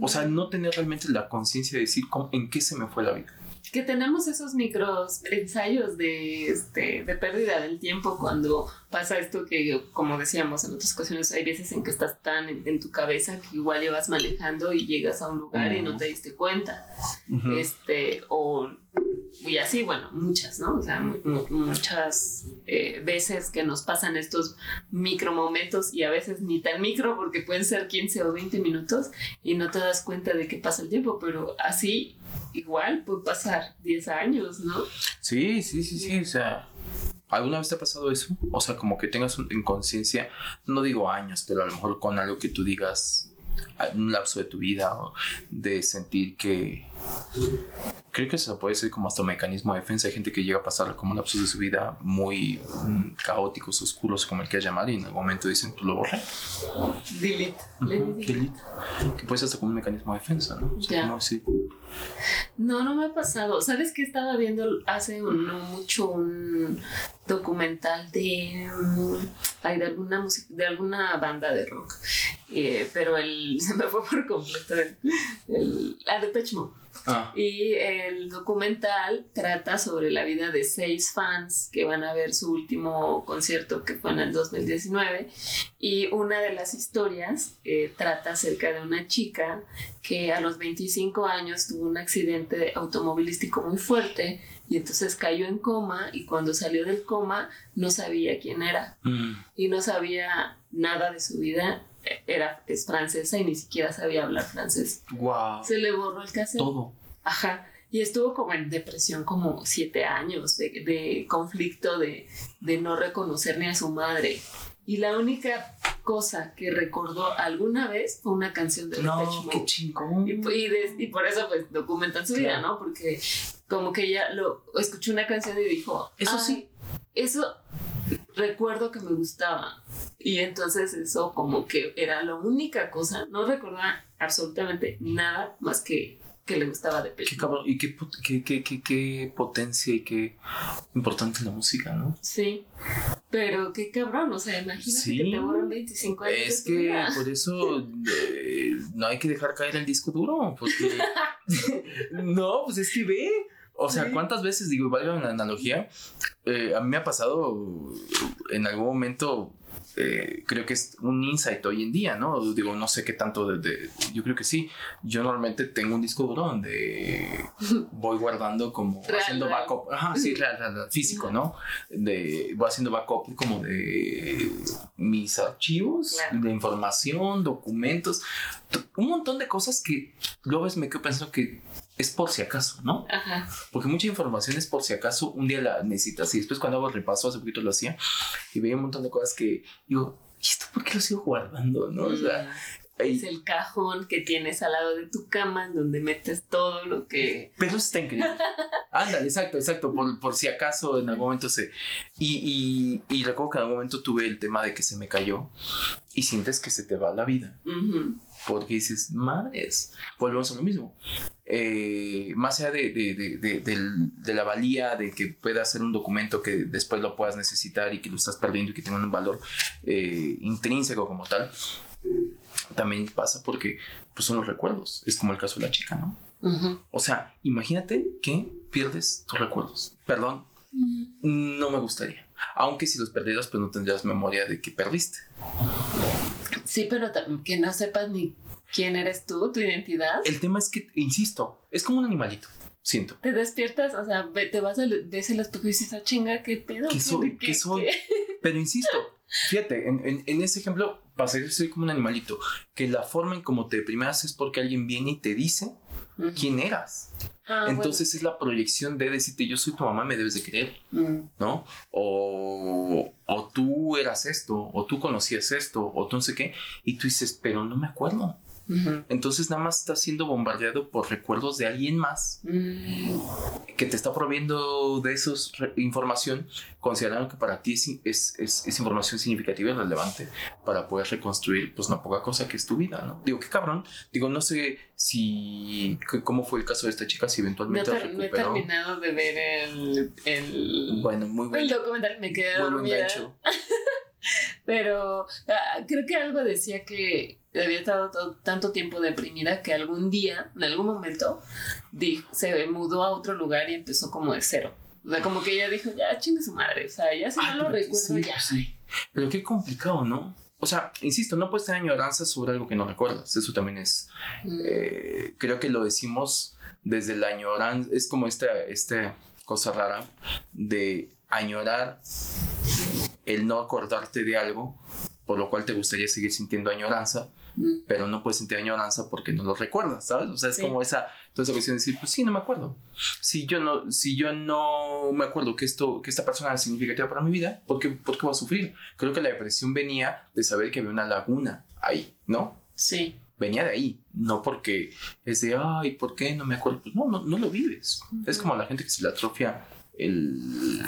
O sea, no tener realmente la conciencia de decir cómo- en qué se me fue la vida. Que tenemos esos micros ensayos de, este, de pérdida del tiempo cuando pasa esto que, como decíamos en otras ocasiones, hay veces en que estás tan en, en tu cabeza que igual llevas manejando y llegas a un lugar y no te diste cuenta. Este, o, y así, bueno, muchas, ¿no? O sea, mu- mu- muchas eh, veces que nos pasan estos micro momentos y a veces ni tan micro porque pueden ser 15 o 20 minutos y no te das cuenta de que pasa el tiempo, pero así igual puede pasar 10 años, ¿no? Sí, sí, sí, sí. O sea, ¿alguna vez te ha pasado eso? O sea, como que tengas un- en conciencia, no digo años, pero a lo mejor con algo que tú digas, un lapso de tu vida, o de sentir que. Creo que eso puede ser como hasta un mecanismo de defensa. Hay gente que llega a pasar como lapsos de su vida muy mm, caóticos, oscuros, como el que llamar, y en algún momento dicen, tú lo borré. Delete. Le Ujú, di- delete. Que puede ser hasta como un mecanismo de defensa, ¿no? O sea, Ya. como decir, No, no me ha pasado. ¿Sabes que estaba viendo hace no mucho un documental de, ay, de alguna música, de alguna banda de rock? Eh, pero el, se me fue por completo el, el, Mode. ah, Y el documental trata sobre la vida de seis fans que van a ver su último concierto que fue en el 2019. Y una de las historias eh, trata acerca de una chica que a los 25 años tuvo un accidente automovilístico muy fuerte y entonces cayó en coma y cuando salió del coma no sabía quién era mm, y no sabía nada de su vida. Era, es francesa y ni siquiera sabía hablar francés. guau, Se le borró el cassette. todo. Ajá. Y estuvo como en depresión como siete años de, de conflicto de, de no reconocer ni a su madre. Y la única cosa que recordó alguna vez fue una canción de Depeche No, Mode. qué chingón. Y, y de- y por eso pues documentan su vida, Claro. ¿no? Porque como que ella lo escuchó una canción y dijo, Eso "Ay, sí. eso recuerdo que me gustaba. Y entonces eso como que era la única cosa, no recordaba absolutamente nada más que que le gustaba de Qué cabrón, y qué, qué, qué, qué, potencia y qué importante la música, ¿no? Sí, pero qué cabrón, o sea, imagínate Sí. que te borran 25 años. Es que vida. por eso eh, no hay que dejar caer el disco duro, porque no, pues es que ve. O sea. ¿cuántas veces, digo, valga la analogía? eh, a mí me ha pasado en algún momento, eh, creo que es un insight hoy en día, ¿no? Digo, no sé qué tanto de, de- yo creo que sí. Yo normalmente tengo un disco duro donde voy guardando como Real, haciendo real. backup, ajá, sí, real, real, físico, ¿no? De, voy haciendo backup como de mis archivos, Claro. de información, documentos, un montón de cosas que luego ves me quedo pensando que es por si acaso, ¿no? Ajá. Porque mucha información es por si acaso un día la necesitas y después cuando hago el repaso, hace poquito lo hacía y veía un montón de cosas que digo, ¿y esto por qué lo sigo guardando? ¿no? O sea, ahí- es el cajón que tienes al lado de tu cama en donde metes todo lo que... Pero está increíble. Ándale, exacto, exacto, por, por si acaso en algún momento se... Y, y, y recuerdo que en algún momento tuve el tema de que se me cayó y sientes que se te va la vida. Ujú. Porque dices, madres, volvemos a lo mismo. Eh, más allá de, de, de, de- la valía de que pueda ser un documento que después lo puedas necesitar y que lo estás perdiendo y que tenga un valor eh, intrínseco como tal, también pasa porque pues, son los recuerdos. Es como el caso de la chica, ¿no? O sea, imagínate que pierdes tus recuerdos. Perdón, no me gustaría. Aunque si los perdieras, pues no tendrías memoria de que perdiste. Sí, pero que no sepas ni quién eres tú, tu identidad. El tema es que, insisto, es como un animalito, siento. Te despiertas, o sea, te vas al, ves el espejo y dices, ah, chinga, ¿qué pedo? ¿Qué soy? ¿Qué soy? Pero insisto, fíjate, en, en- en ese ejemplo, pasé a ser como un animalito, que la forma en cómo te deprimas es porque alguien viene y te dice Quién eras. Ah, Entonces es la proyección de decirte, yo soy tu mamá, me debes de querer. bueno. Mm. ¿no? O, o tú eras esto, o tú conocías esto, o tú no sé qué, y tú dices, pero no me acuerdo. Entonces nada más estás siendo bombardeado por recuerdos de alguien más Mm. que te está proviendo de esa información, considerando que para ti es, es, es- es información significativa y relevante para poder reconstruir, pues, una poca cosa que es tu vida, ¿no? Digo, qué cabrón. Digo, no sé si, c- cómo fue el caso de esta chica, si No, eventualmente ter- no he recuperó. terminado de ver el, el, Bueno, muy el buen, documental, me quedé muy dormida. Pero ah, creo que algo decía que había estado todo- tanto tiempo deprimida que algún día, en algún momento, di- se mudó a otro lugar y empezó como de cero. O sea, como que ella dijo, ya chingue su madre. O sea, ya si Ah, no lo recuerdo, sí, ya. sí. Pero qué complicado, ¿no? O sea, insisto, no puedes tener añoranza sobre algo que no recuerdas. Eso también es. Mm. eh, creo que lo decimos desde la añoranza. Es como esta, esta cosa rara de añorar el no acordarte de algo, por lo cual te gustaría seguir sintiendo añoranza, Mm. pero no puedes sentir añoranza porque no lo recuerdas, ¿sabes? O sea, es Sí. como esa, toda esa cuestión de decir, pues sí, no me acuerdo. Si yo no, si yo no me acuerdo que esto, que esta persona es significativa para mi vida, ¿por qué, por qué voy a sufrir? Creo que la depresión venía de saber que había una laguna ahí, ¿no? Sí. Venía de ahí, no porque es de, ay, ¿por qué no me acuerdo? Pues no, no, no lo vives. Es como la gente que se le atrofia el,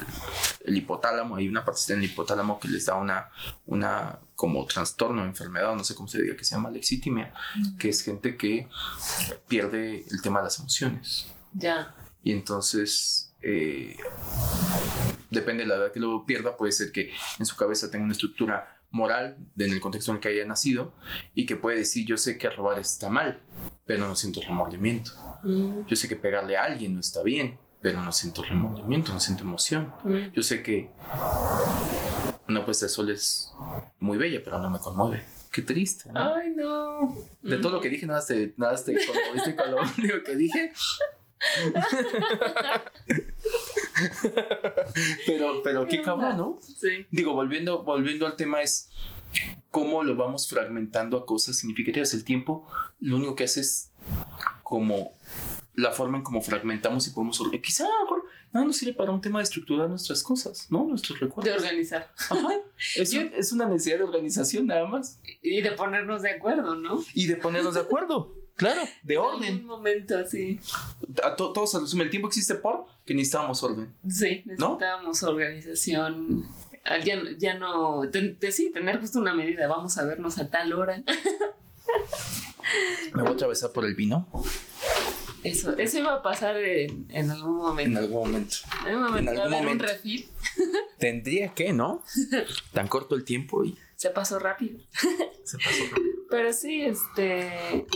el hipotálamo, hay una partecita en el hipotálamo que les da una, una como trastorno, enfermedad, no sé cómo se diga, que se llama lexitimia, que es gente que pierde el tema de las emociones. Ya. Y entonces, eh, depende de la edad que lo pierda, puede ser que en su cabeza tenga una estructura moral en el contexto en el que haya nacido y que puede decir, yo sé que robar está mal, pero no siento remordimiento. Mm. Yo sé que pegarle a alguien no está bien, pero no siento remordimiento, no siento emoción. Mm. Yo sé que una puesta de sol es muy bella, pero no me conmueve. Qué triste, ¿no? Ay, no. De todo lo que dije, nada te, nada te conmoviste con lo único que dije. pero, pero qué cabrón, ¿no? Sí. Digo, volviendo, volviendo al tema es cómo lo vamos fragmentando a cosas significativas. El tiempo lo único que hace es como la forma en cómo fragmentamos y podemos... orga- Quizá a lo mejor nada nos sirve para un tema de estructurar nuestras cosas, ¿no? Nuestros De recuerdos. organizar. Ajá. Es, Yo- un- es una necesidad de organización nada más. Y de ponernos de acuerdo, ¿no? Y de ponernos de acuerdo. Claro, de En orden. un momento así. A to- todo se resume. El tiempo existe por que necesitábamos orden. Sí, necesitábamos organización. Ah, Ya, ya no. ten- te- sí, tener justo una medida. Vamos a vernos a tal hora. Me voy a atravesar por el vino Eso, eso iba a pasar en, en algún en momento. algún momento. En algún momento. en algún un momento. refil. Tendría que, ¿no? Tan corto el tiempo y Se pasó rápido. se pasó rápido. Pero sí, este.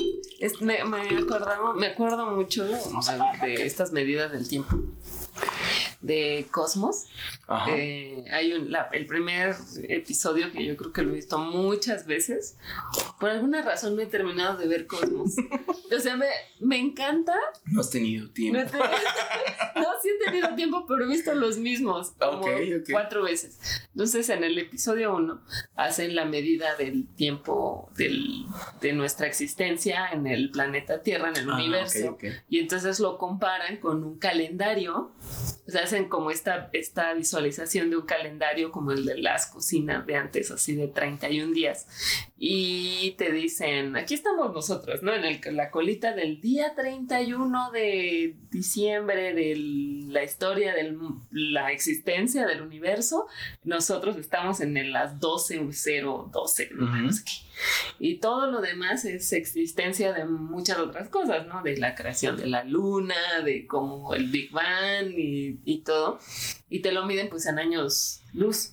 es- me, me acordaba, me acuerdo mucho de estas medidas del tiempo. De Cosmos. Eh, hay un, la- el primer episodio que yo creo que lo he visto muchas veces. Por alguna razón no he terminado de ver Cosmos. o sea, me, me encanta. No has tenido tiempo. No, he tenido- no, sí he tenido tiempo, pero he visto los mismos como Ok, ok. cuatro veces. Entonces, en el episodio uno hacen la medida del tiempo del, de nuestra existencia en el planeta Tierra, en el Ah, universo. ok, ok. Y entonces lo comparan con un calendario. O sea, hacen como esta, esta visualización de un calendario como el de las cocinas de antes, así de 31 días. Y te dicen, aquí estamos nosotros, ¿no? En el, la colita del día 31 de diciembre de la historia de la existencia del universo. Nosotros estamos en el- las 12.012, ¿no? Ujú. No sé qué. Y todo lo demás es existencia de muchas otras cosas, ¿no? De la creación de la luna, de como el Big Bang y, y todo. Y te lo miden pues en años luz.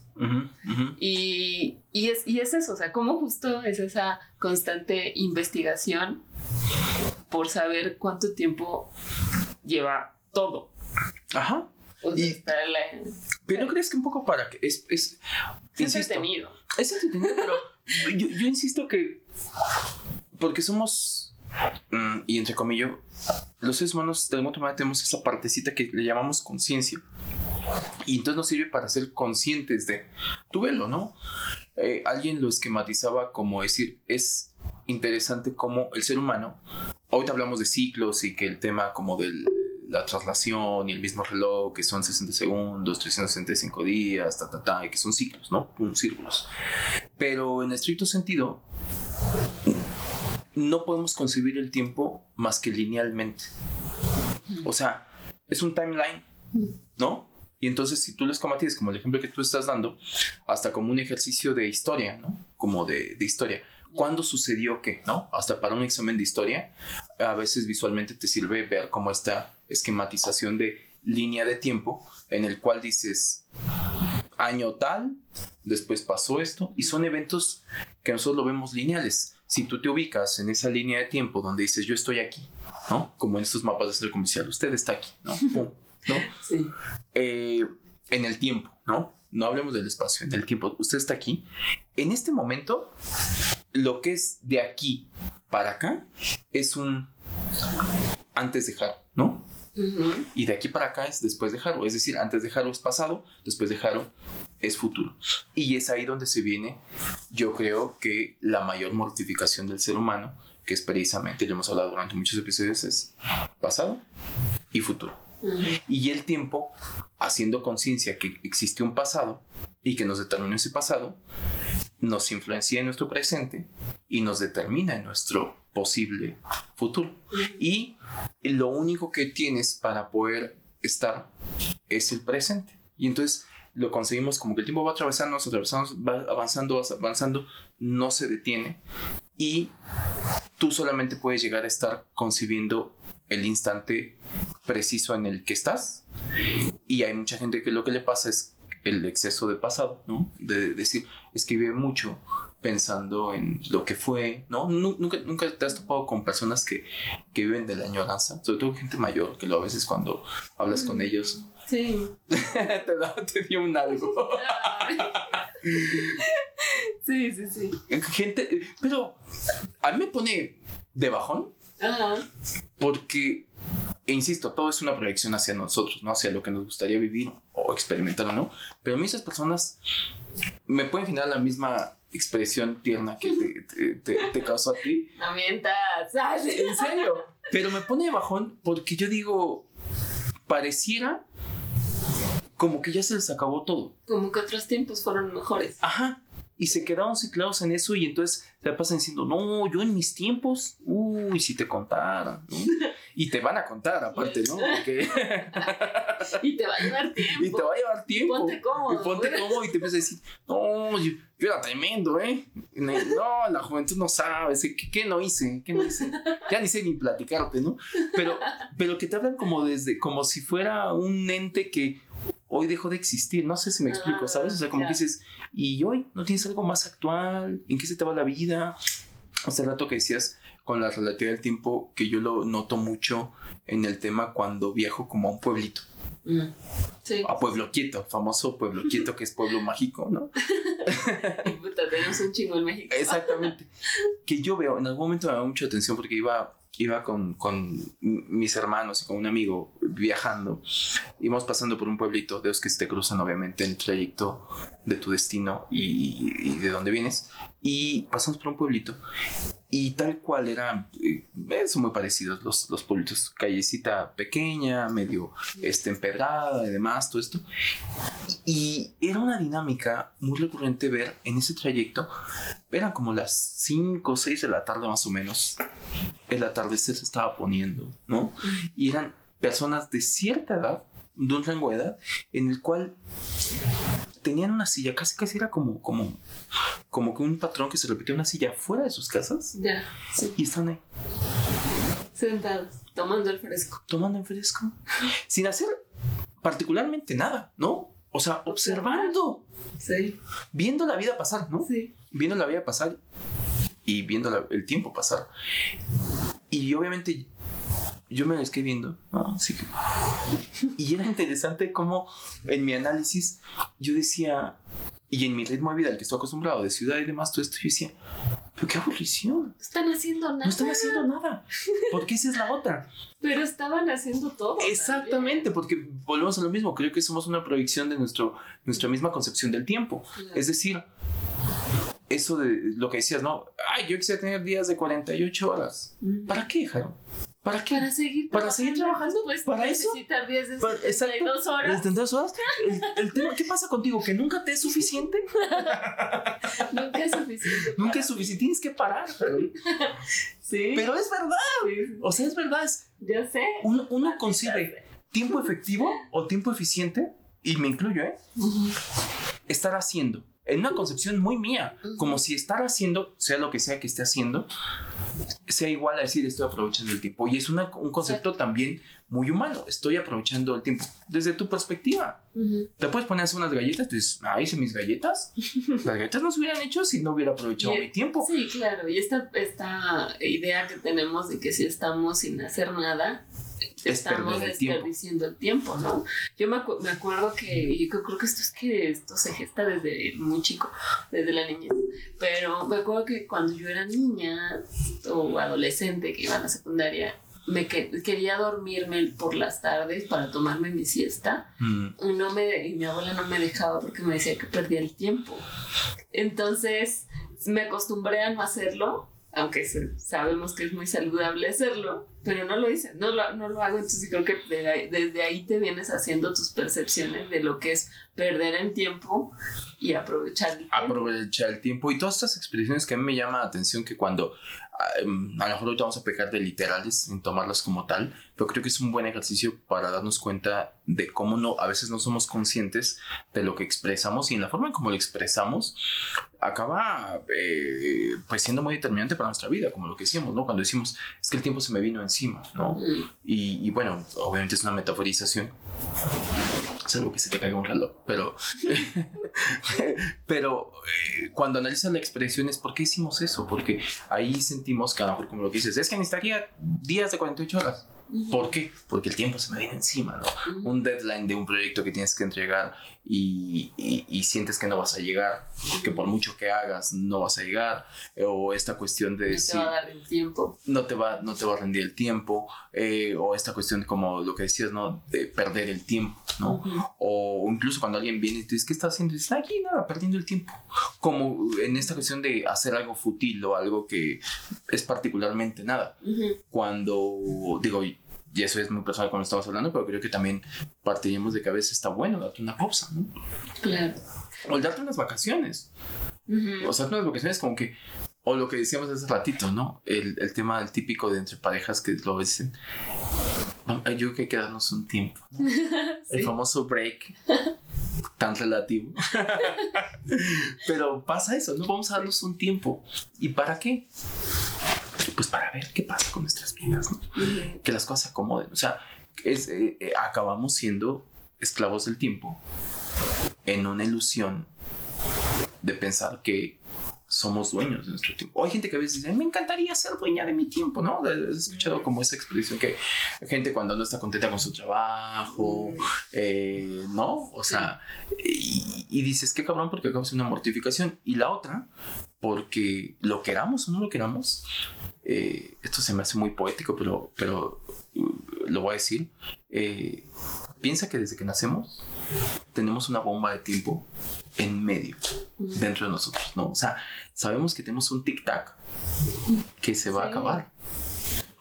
Y, y es, y es eso, o sea, como justo es esa constante investigación por saber cuánto tiempo lleva todo. Ajá. O sea, Y- está la- Pero ¿no crees que un poco para que es, es, es entretenido. Es entretenido, pero yo, yo insisto que porque somos mm, y entre comillas los seres humanos de alguna manera tenemos esa partecita que le llamamos conciencia y entonces nos sirve para ser conscientes de tu velo, ¿no? Eh, alguien lo esquematizaba como decir es interesante como el ser humano ahorita hablamos de ciclos y que el tema como de la traslación y el mismo reloj que son 60 segundos 365 días ta ta ta y que son ciclos no un círculos pero en estricto sentido no podemos concebir el tiempo más que linealmente o sea es un timeline ¿no? Y entonces si tú lo esquematizas como el ejemplo que tú estás dando, hasta como un ejercicio de historia, ¿no? Como de, de historia. ¿Cuándo sucedió qué? ¿No? Hasta para un examen de historia, a veces visualmente te sirve ver como esta esquematización de línea de tiempo en el cual dices, año tal, después pasó esto, y son eventos que nosotros lo vemos lineales. Si tú te ubicas en esa línea de tiempo donde dices, yo estoy aquí, ¿no? Como en estos mapas de centro comercial, usted está aquí, ¿no? Pum, ¿no? Sí. Eh, en el tiempo, ¿no? No hablemos del espacio, en el tiempo. Usted está aquí. En este momento, lo que es de aquí para acá es un antes de Haru, ¿no? Y de aquí para acá es después de Haru. Es decir, antes de Haru es pasado, después de Haru es futuro. Y es ahí donde se viene, yo creo que la mayor mortificación del ser humano, que es precisamente, lo hemos hablado durante muchos episodios, es pasado y futuro. Y el tiempo, haciendo conciencia que existe un pasado y que nos determina ese pasado, nos influencia en nuestro presente y nos determina en nuestro posible futuro. Y lo único que tienes para poder estar es el presente. Y entonces lo conseguimos como que el tiempo va atravesando, atravesando, va avanzando, avanzando, no se detiene. Y tú solamente puedes llegar a estar concibiendo el instante preciso en el que estás. Y hay mucha gente que lo que le pasa es el exceso de pasado, ¿no? De decir, es que vive mucho pensando en lo que fue, ¿no? Nu- Nunca, nunca te has topado con personas que, que viven de la añoranza, sobre todo gente mayor, que lo a veces cuando hablas con ellos, Sí. te, da, te dio un algo. Sí, sí, sí. Gente, pero a mí me pone de bajón Ajá. porque, e insisto, todo es una proyección hacia nosotros, ¿no? Hacia lo que nos gustaría vivir o experimentar o no. Pero a mí esas personas me pueden generar la misma expresión tierna que te, te, te- te causó a ti. No mientas. En serio. Pero me pone de bajón porque yo digo, pareciera como que ya se les acabó todo. Como que otros tiempos fueron mejores. Ajá. Y se quedaron ciclados en eso y entonces te pasan diciendo, no, yo en mis tiempos, uy, si te contaran, ¿no? Y te van a contar aparte, ¿no? Porque... Y te va a llevar tiempo. y te va a llevar tiempo. Ponte cómodo. Y ponte cómodo y te empiezas a decir, no, yo, yo era tremendo, ¿eh? No, la juventud no sabe, ¿qué, qué no hice? ¿Qué no hice? Ya ni sé ni platicarte, ¿no? Pero, pero que te hablan como desde, como si fuera un ente que hoy dejó de existir, no sé si me explico, Ah, ¿sabes? O sea, como que dices, ¿y hoy no tienes algo más actual? ¿En qué se te va la vida? Hace rato que decías con la relatividad del tiempo que yo lo noto mucho en el tema cuando viajo como a un pueblito, Mm. Sí. a Pueblo Quieto, famoso Pueblo Quieto que es pueblo mágico, ¿no? Puta, tenemos un chingo en México. Exactamente. Que yo veo, en algún momento me da mucha atención porque iba, iba con, con mis hermanos y con un amigo viajando. Íbamos pasando por un pueblito de los que se te cruzan, obviamente, en el trayecto de tu destino y, y de dónde vienes. Y pasamos por un pueblito y tal cual eran, eh, son muy parecidos los, los pueblitos. Callecita pequeña, medio este, empedrada y demás, todo esto. Y era una dinámica muy recurrente ver en ese trayecto. Eran como las 5 o 6 de la tarde más o menos. El atardecer se estaba poniendo, ¿no? Y eran personas de cierta edad, de un rango de edad, en el cual tenían una silla, casi casi era como, como, como que un patrón que se repetía una silla fuera de sus casas Ya, sí. y están ahí Sentados, tomando el fresco. tomando en fresco, sin hacer particularmente nada, ¿no? O sea, observando, Sí. viendo la vida pasar, ¿no? Sí. Viendo la vida pasar y viendo la- el tiempo pasar. Y obviamente yo me lo estoy viendo, ¿no? Así que- Y era interesante como en mi análisis yo decía, y en mi ritmo de vida al que estoy acostumbrado, de ciudad y demás, todo esto, yo decía, pero qué aburrición. Están haciendo nada. No están haciendo nada. Porque esa es la otra. Pero estaban haciendo todo. Exactamente, porque volvemos a lo mismo. Creo que somos una proyección de nuestro, nuestra misma concepción del tiempo. también. Es decir, eso de lo que decías, ¿no? Ay, yo quisiera tener días de 48 horas. Mm. ¿Para qué, Jaro? ¿Para qué? Para seguir ¿Para seguir trabajando? Pues ¿Para eso? necesitar 10 de Para- exacto. 72 horas. ¿Desde dos horas? El, el tema, ¿qué pasa contigo? ¿Que nunca te es suficiente? Nunca es suficiente. Nunca es suficiente. Tienes que parar. Sí. Pero es verdad. Sí, O sea, es verdad. Ya sé. uno, uno concibe tiempo efectivo o tiempo eficiente, y me incluyo, ¿eh? Estar haciendo en una concepción muy mía, como si estar haciendo, sea lo que sea que esté haciendo, sea igual a decir estoy aprovechando el tiempo. Y es una, un concepto también muy humano, estoy aprovechando el tiempo desde tu perspectiva. Te puedes poner a hacer unas galletas, tú dices, ah, hice mis galletas. Las galletas no se hubieran hecho si no hubiera aprovechado mi tiempo. Sí, claro, y esta, esta idea que tenemos de que si estamos sin hacer nada, estamos desperdiciando el tiempo, ¿no? Yo me, me acuerdo que, yo creo que esto es que esto se gesta desde muy chico, desde la niñez, pero me acuerdo que cuando yo era niña o adolescente que iba a la secundaria, me quería dormirme por las tardes para tomarme mi siesta mm. y no me y mi abuela no me dejaba porque me decía que perdía el tiempo entonces me acostumbré a no hacerlo aunque sabemos que es muy saludable hacerlo, pero no lo hice, no lo, no lo hago, entonces creo que desde ahí te vienes haciendo tus percepciones de lo que es perder el tiempo y aprovechar el tiempo. Aprovechar el tiempo y todas estas expresiones que a mí me llama la atención que cuando a lo mejor ahorita vamos a pecar de literales en tomarlas como tal, pero creo que es un buen ejercicio para darnos cuenta de cómo no, a veces no somos conscientes de lo que expresamos y en la forma en cómo lo expresamos acaba eh, pues siendo muy determinante para nuestra vida, como lo que decíamos, ¿no? Cuando decimos es que el tiempo se me vino encima, ¿no? Y, y bueno, obviamente es una metaforización algo que se te caiga un reloj, pero, pero eh, cuando analizas la expresión es ¿por qué hicimos eso? Porque ahí sentimos que a lo mejor como lo que dices, es que necesitaría días de 48 horas. ¿Por qué? Porque el tiempo se me viene encima, ¿no? Un deadline de un proyecto que tienes que entregar y, y, sientes que no vas a llegar, que por mucho que hagas no vas a llegar, o esta cuestión de... No te va a dar el tiempo. No te va, no te va a rendir el tiempo, eh, o esta cuestión como lo que decías, ¿no? De perder el tiempo, ¿no? O incluso cuando alguien viene y te dice, ¿qué estás haciendo? Y dices, aquí nada, perdiendo el tiempo. Como en esta cuestión de hacer algo fútil o algo que es particularmente nada. Cuando, digo, y eso es muy personal cuando estamos hablando, pero creo que también partiríamos de que a veces está bueno darte una pausa, ¿no? Claro. O darte unas vacaciones. O sea, unas vacaciones como que, o lo que decíamos hace ratito, ¿no? El, el tema del típico de entre parejas que lo dicen. Yo creo que hay que darnos un tiempo. El famoso break. tan relativo. Pero pasa eso, ¿no? Vamos a darnos un tiempo. ¿Y para qué? Pues para ver qué pasa con nuestras vidas, que las cosas se acomoden. O sea, es, eh, eh, acabamos siendo esclavos del tiempo en una ilusión de pensar que somos dueños de nuestro tiempo. hay gente que a veces dice, me encantaría ser dueña de mi tiempo, ¿no? He escuchado como esa expresión que gente cuando no está contenta con su trabajo, eh, ¿no? O sea, y, y, dices, qué cabrón, porque acaba siendo una mortificación. Y la otra, porque lo queramos o no lo queramos, eh, esto se me hace muy poético, pero, pero uh, lo voy a decir, eh, piensa que desde que nacemos tenemos una bomba de tiempo en medio, dentro de nosotros, ¿no? O sea, sabemos que tenemos un tic-tac que se va a acabar.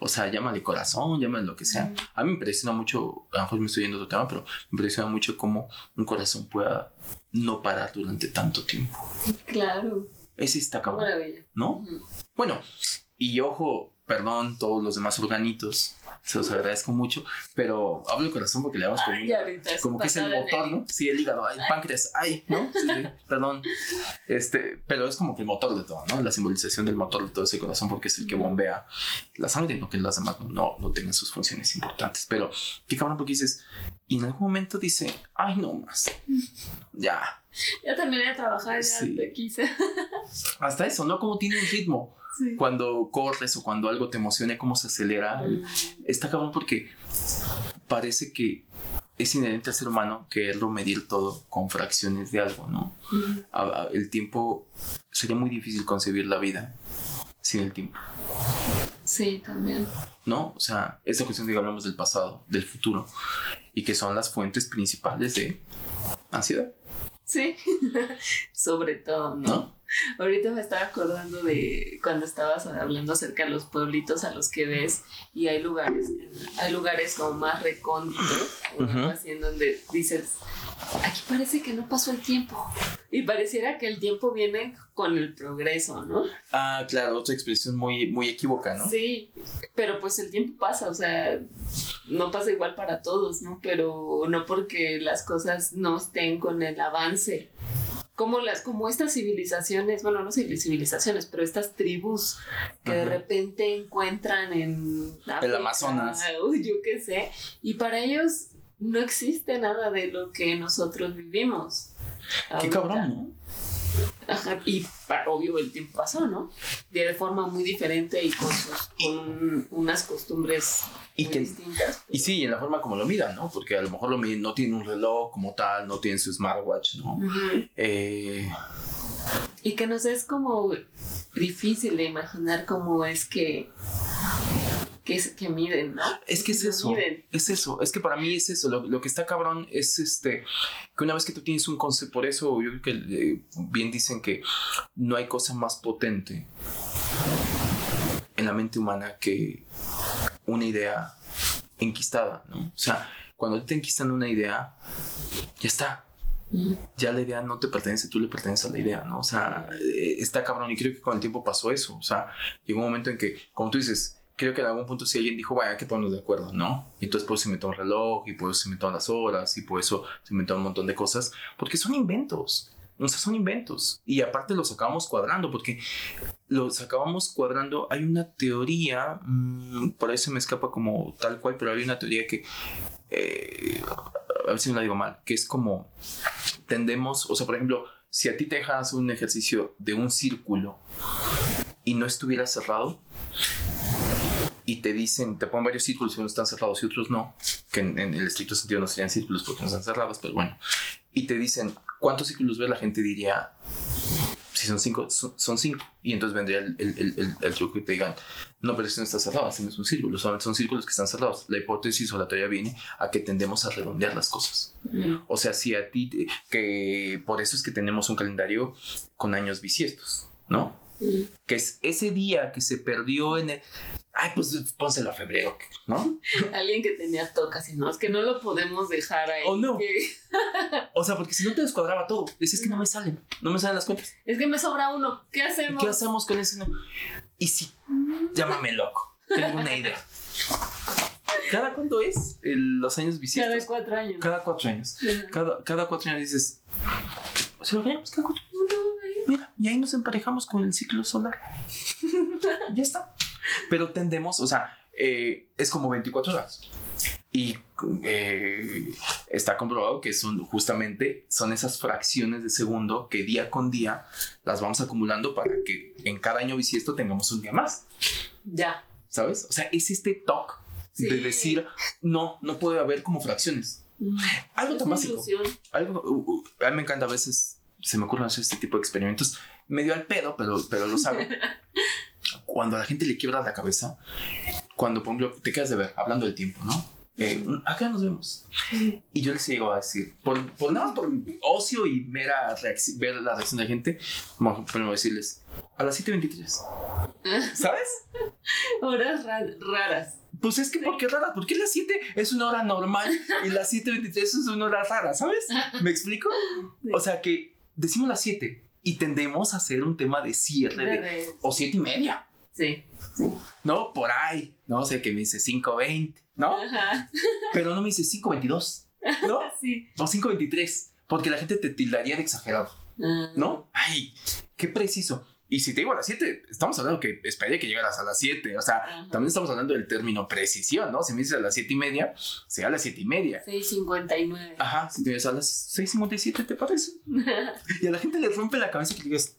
O sea, llámale corazón, llámale lo que sea. A mí me impresiona mucho, a lo mejor me estoy yendo a otro tema, pero me impresiona mucho cómo un corazón pueda no parar durante tanto tiempo. Claro. Ese está acabado. ¿No? Bueno, y ojo, perdón, todos los demás organitos, se los agradezco mucho, pero hablo de corazón porque le damos como, como que es el motor, ¿no? Sí, el hígado, el páncreas, ay, ¿no? Sí, perdón. Este, pero es como que el motor de todo, ¿no? La simbolización del motor de todo ese corazón porque es el que bombea la sangre, no que las demás no, no tengan sus funciones importantes. Pero qué cabrón porque dices, y en algún momento dice, ay, no más, ya. Ya terminé de trabajar, ya sí. te quise. Hasta eso, ¿no? Como tiene un ritmo cuando corres o cuando algo te emociona, cómo se acelera. Mm. Está cabrón porque parece que es inherente al ser humano quererlo medir todo con fracciones de algo, ¿no? el tiempo, sería muy difícil concebir la vida sin el tiempo. Sí, también. ¿No? O sea, esa cuestión de que hablamos del pasado, del futuro, y que son las fuentes principales de ansiedad. Sí, sobre todo, ¿No? Ahorita me estaba acordando de cuando estabas hablando acerca de los pueblitos a los que ves y hay lugares, hay lugares como más recónditos, así en donde dices, aquí parece que no pasó el tiempo. Y pareciera que el tiempo viene con el progreso, ¿no? Ah, claro, otra expresión muy, muy equívoca, ¿no? Sí, pero pues el tiempo pasa, o sea, no pasa igual para todos, ¿no? Pero no porque las cosas no estén con el avance como las, como estas civilizaciones, bueno, no civilizaciones, pero estas tribus que de repente encuentran en África, Amazonas. o yo qué sé, y para ellos no existe nada de lo que nosotros vivimos. Qué ahorita. cabrón, ¿no? Ajá, y obvio el tiempo pasó, ¿no? De forma muy diferente y con, sus- con unas costumbres Y muy que- distintas. Y sí, en la forma como lo miran, ¿no? Porque a lo mejor lo miden, no tiene un reloj como tal, no tiene su smartwatch, ¿no? Eh, Y que nos es como difícil de imaginar cómo es que, que, es- que miden, ¿no? es que es eso, miden. es eso, es que para mí es eso, lo, lo que está cabrón es este, que una vez que tú tienes un concepto, por eso yo creo que eh, bien dicen que no hay cosa más potente en la mente humana que una idea enquistada, ¿no? O sea, cuando te enquistan una idea, ya está, Mm. ya la idea no te pertenece, tú le perteneces a la idea, ¿no? O sea, eh, está cabrón y creo que con el tiempo pasó eso, o sea, llegó un momento en que, como tú dices, creo que en algún punto sí alguien dijo, vaya, que ponernos de acuerdo, ¿no? Y entonces por eso se inventó un reloj y por eso se inventó las horas y por eso se inventó un montón de cosas, porque son inventos. O sea, son inventos. Y aparte los acabamos cuadrando, porque los acabamos cuadrando. Hay una teoría, mm, por ahí se me escapa como tal cual, pero hay una teoría que, eh, a ver si no la digo mal, que es como tendemos, o sea, por ejemplo, si a ti te dejan un ejercicio de un círculo y no estuviera cerrado, y te dicen, te ponen varios círculos y unos están cerrados y otros no, que en, en el estricto sentido no serían círculos porque no están cerrados, pero bueno, y te dicen, ¿cuántos círculos ves? La gente diría, si son cinco, son, son cinco. Y entonces vendría el, el, el, el, truco y te digan, no, pero este no está cerrado, este no es un círculo, solamente son círculos que están cerrados. La hipótesis o la teoría viene a que tendemos a redondear las cosas. Mm. O sea, si a ti, te- que por eso es que tenemos un calendario con años bisiestos, ¿no? Mm. Que es ese día que se perdió en el... Ay, pues pónselo a febrero, ¿no? Alguien que tenía tocas y no, es que no lo podemos dejar ahí. Oh, no. que- O sea, porque si no te descuadraba todo, decías que no me salen, no me salen las cuentas. es que me sobra uno. ¿Qué hacemos? ¿Qué hacemos con ese? no? Y si, llámame loco, tengo una idea. ¿Cada cuánto es el- los años Cada bisiestos? cuatro años. Cada cuatro años. Cada, cada cuatro años dices, ¿se lo queremos cada cuatro? Mira, y ahí nos emparejamos con el ciclo solar. ya está. Pero tendemos, o sea, eh, es como 24 horas. Y eh, está comprobado que son justamente son esas fracciones de segundo que día con día las vamos acumulando para que en cada año bisiesto tengamos un día más, Ya. ¿sabes? O sea, es este toque de Sí. decir, no, no puede haber como fracciones. Mm. Algo Es tan básico. Algo, uh, uh, a mí me encanta a veces, se me ocurren hacer este tipo de experimentos, medio al pedo, pero, pero los hago. Cuando a la gente le quiebra la cabeza, cuando por ejemplo, te quedas de ver, hablando del tiempo, ¿no? Eh, acá nos vemos. Y yo les llego a decir, por, por nada más por ocio y mera ver la reacción de la gente, como primero decirles, a las 7.23. ¿Sabes? Horas ra- raras. Pues es que, ¿por qué rara? ¿Por qué las 7 es una hora normal y las 7.23 es una hora rara? ¿Sabes? ¿Me explico? O sea que decimos las 7 y tendemos a hacer un tema de cierre de, De- o 7 y media, Sí. ¿no? Por ahí, no sé, que me dice 5.20, ¿no? Ajá. Pero no me dice 5.22, ¿no? Sí. O 5.23, porque la gente te tildaría de exagerado, Ah. ¿no? Ay, qué preciso. Y si te digo a las 7, estamos hablando que esperaría que llegaras a las 7, o sea, Ajá. también estamos hablando del término precisión, ¿no? Si me dices a las 7 y media, sea a las 7 y media. 6.59. Ajá, si te dices a las 6.57, ¿te parece? Y a la gente le rompe la cabeza que digas,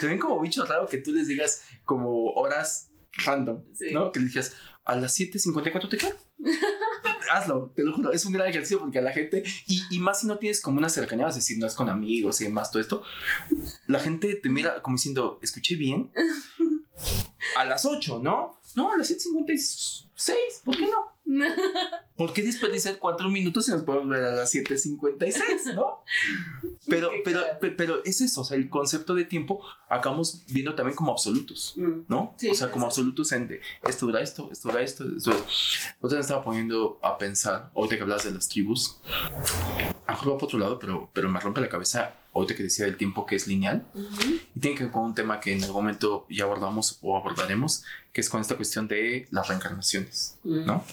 te ven como bicho raro que tú les digas como horas random, Sí. ¿no? Que le digas, a las 7.54 te quedas. Hazlo, te lo juro, es un gran ejercicio porque a la gente, y, y más si no tienes como una cercanía, es decir, no es con amigos y demás, todo esto, la gente te mira como diciendo, escuché bien, a las 8, ¿no? No, a las 7.56, ¿por qué no? ¿Por qué desperdiciar cuatro minutos y nos podemos ver a las 7.56, no? Pero, pero, pero es eso, o sea, el concepto de tiempo acabamos viendo también como absolutos, Mm. ¿no? Sí, o sea, como absolutos en de esto dura esto, esto dura esto, esto dura- Otra vez estaba poniendo a pensar, ahorita que hablas de las tribus, va por otro lado, pero, pero me rompe la cabeza ahorita que decía del tiempo que es lineal y tiene que ver con un tema que en algún momento ya abordamos o abordaremos, que es con esta cuestión de las reencarnaciones, Mm. ¿no?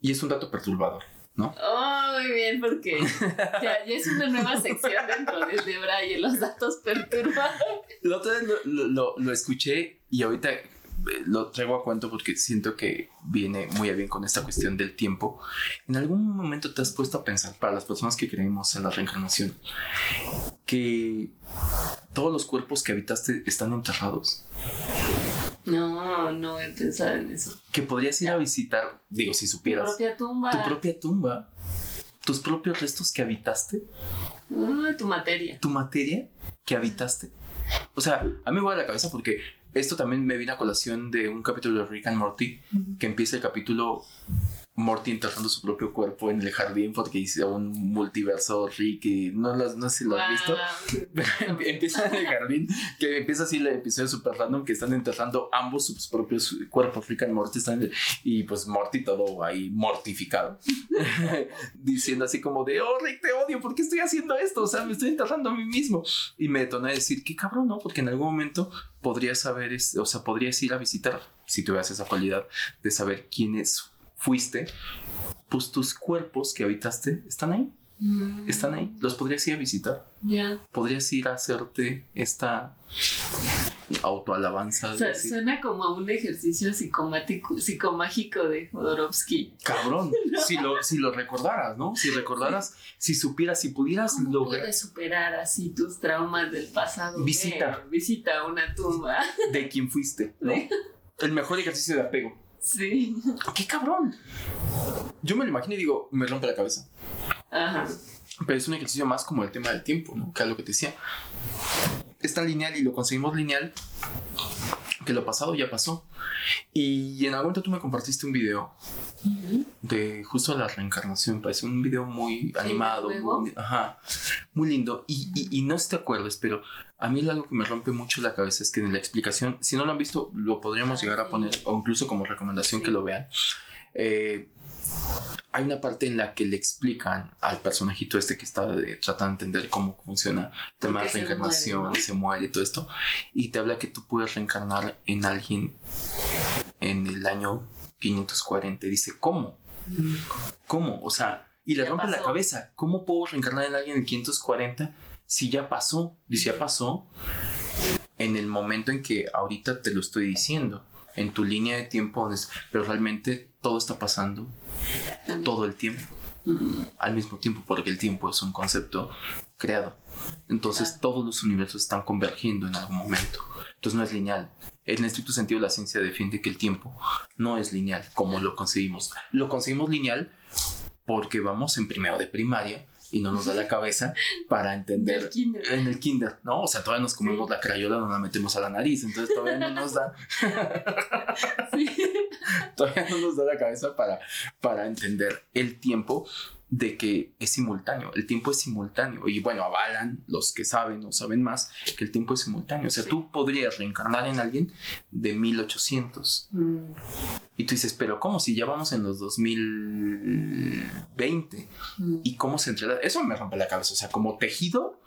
Y es un dato perturbador. ¿no? Oh, muy bien, porque ya, ya es una nueva sección dentro de Debraye, los datos perturbados. La otra vez lo, lo- lo- lo escuché y ahorita lo traigo a cuento porque siento que viene muy a bien con esta cuestión del tiempo. ¿En algún momento te has puesto a pensar, para las personas que creemos en la reencarnación, que todos los cuerpos que habitaste están enterrados? No, no he pensado en eso. Que podrías ir a visitar, digo, si Tu supieras, propia tumba. tu propia tumba, tus propios restos que habitaste, Ah, tu materia. tu materia que habitaste. O sea, a mí me va a la cabeza porque esto también me viene a colación de un capítulo de Rick and Morty, que empieza el capítulo Morty enterrando su propio cuerpo en el jardín porque hizo un multiverso Rick y no, no sé si lo has visto. Wow. empieza en el jardín, que empieza así el episodio super random que están enterrando ambos sus propios cuerpos, Rick and Morty están y pues Morty todo ahí mortificado, diciendo así como de, oh Rick te odio, ¿por qué estoy haciendo esto? O sea, me estoy enterrando a mí mismo. Y me detonó a decir, qué cabrón, ¿no? Porque en algún momento podrías saber, es- o sea, podrías ir a visitar, si tuvieras esa cualidad de saber quiénes fuiste, pues tus cuerpos que habitaste están ahí, Mm, están ahí, los podrías ir a visitar Ya. podrías ir a hacerte esta autoalabanza. Suena como a un ejercicio psicomático, psicomágico de Jodorowsky. Cabrón, si, lo, si lo recordaras, ¿no? Si recordaras, si supieras, si pudieras ¿Cómo lograr puedes superar así tus traumas del pasado? Visita. Visita una tumba. de quién fuiste, ¿no? El mejor ejercicio de apego. Sí. ¡Qué cabrón! Yo me lo imagino y digo, me rompe la cabeza. Ajá. Pero es un ejercicio más como el tema del tiempo, ¿no? Que es lo que te decía. Es tan lineal y lo conseguimos lineal que lo pasado ya pasó. Y en algún momento tú me compartiste un video de justo la reencarnación. Parece un video muy animado, muy, ajá, muy lindo. Y, y- y no sé si te acuerdas, pero a mí algo que me rompe mucho la cabeza es que en la explicación, si no lo han visto, lo podríamos Ah, llegar a poner, o incluso como recomendación que lo vean. Eh, hay una parte en la que le explican al personajito este que está de- tratando de entender cómo funciona el tema de reencarnación, muere, ¿no? se muere y todo esto, y te habla que tú puedes reencarnar en alguien en el año 540. Y dice, ¿cómo? ¿Cómo? O sea, y le rompe la cabeza. ¿Cómo puedo reencarnar en alguien en el 540 si ya pasó? Dice, ya pasó en el momento en que ahorita te lo estoy diciendo. En tu línea de tiempo, pero realmente todo está pasando todo el tiempo, al mismo tiempo, porque el tiempo es un concepto creado. Entonces todos los universos están convergiendo en algún momento. Entonces no es lineal. En estricto sentido la ciencia defiende que el tiempo no es lineal como lo conseguimos. Lo conseguimos lineal porque vamos en primero de primaria y no nos da la cabeza para entender kinder. en el kinder, ¿no? O sea, todavía nos comemos la crayola, no la metemos a la nariz, entonces todavía no nos da, Sí. todavía no nos da la cabeza para, para entender el tiempo de que es simultáneo, el tiempo es simultáneo y bueno, avalan los que saben o saben más que el tiempo es simultáneo, o sea, Sí. tú podrías reencarnar en alguien de 1800 Mm, y tú dices, pero ¿cómo si ya vamos en los 2020? mm. y cómo se entrega. Eso me rompe la cabeza. O sea, como tejido,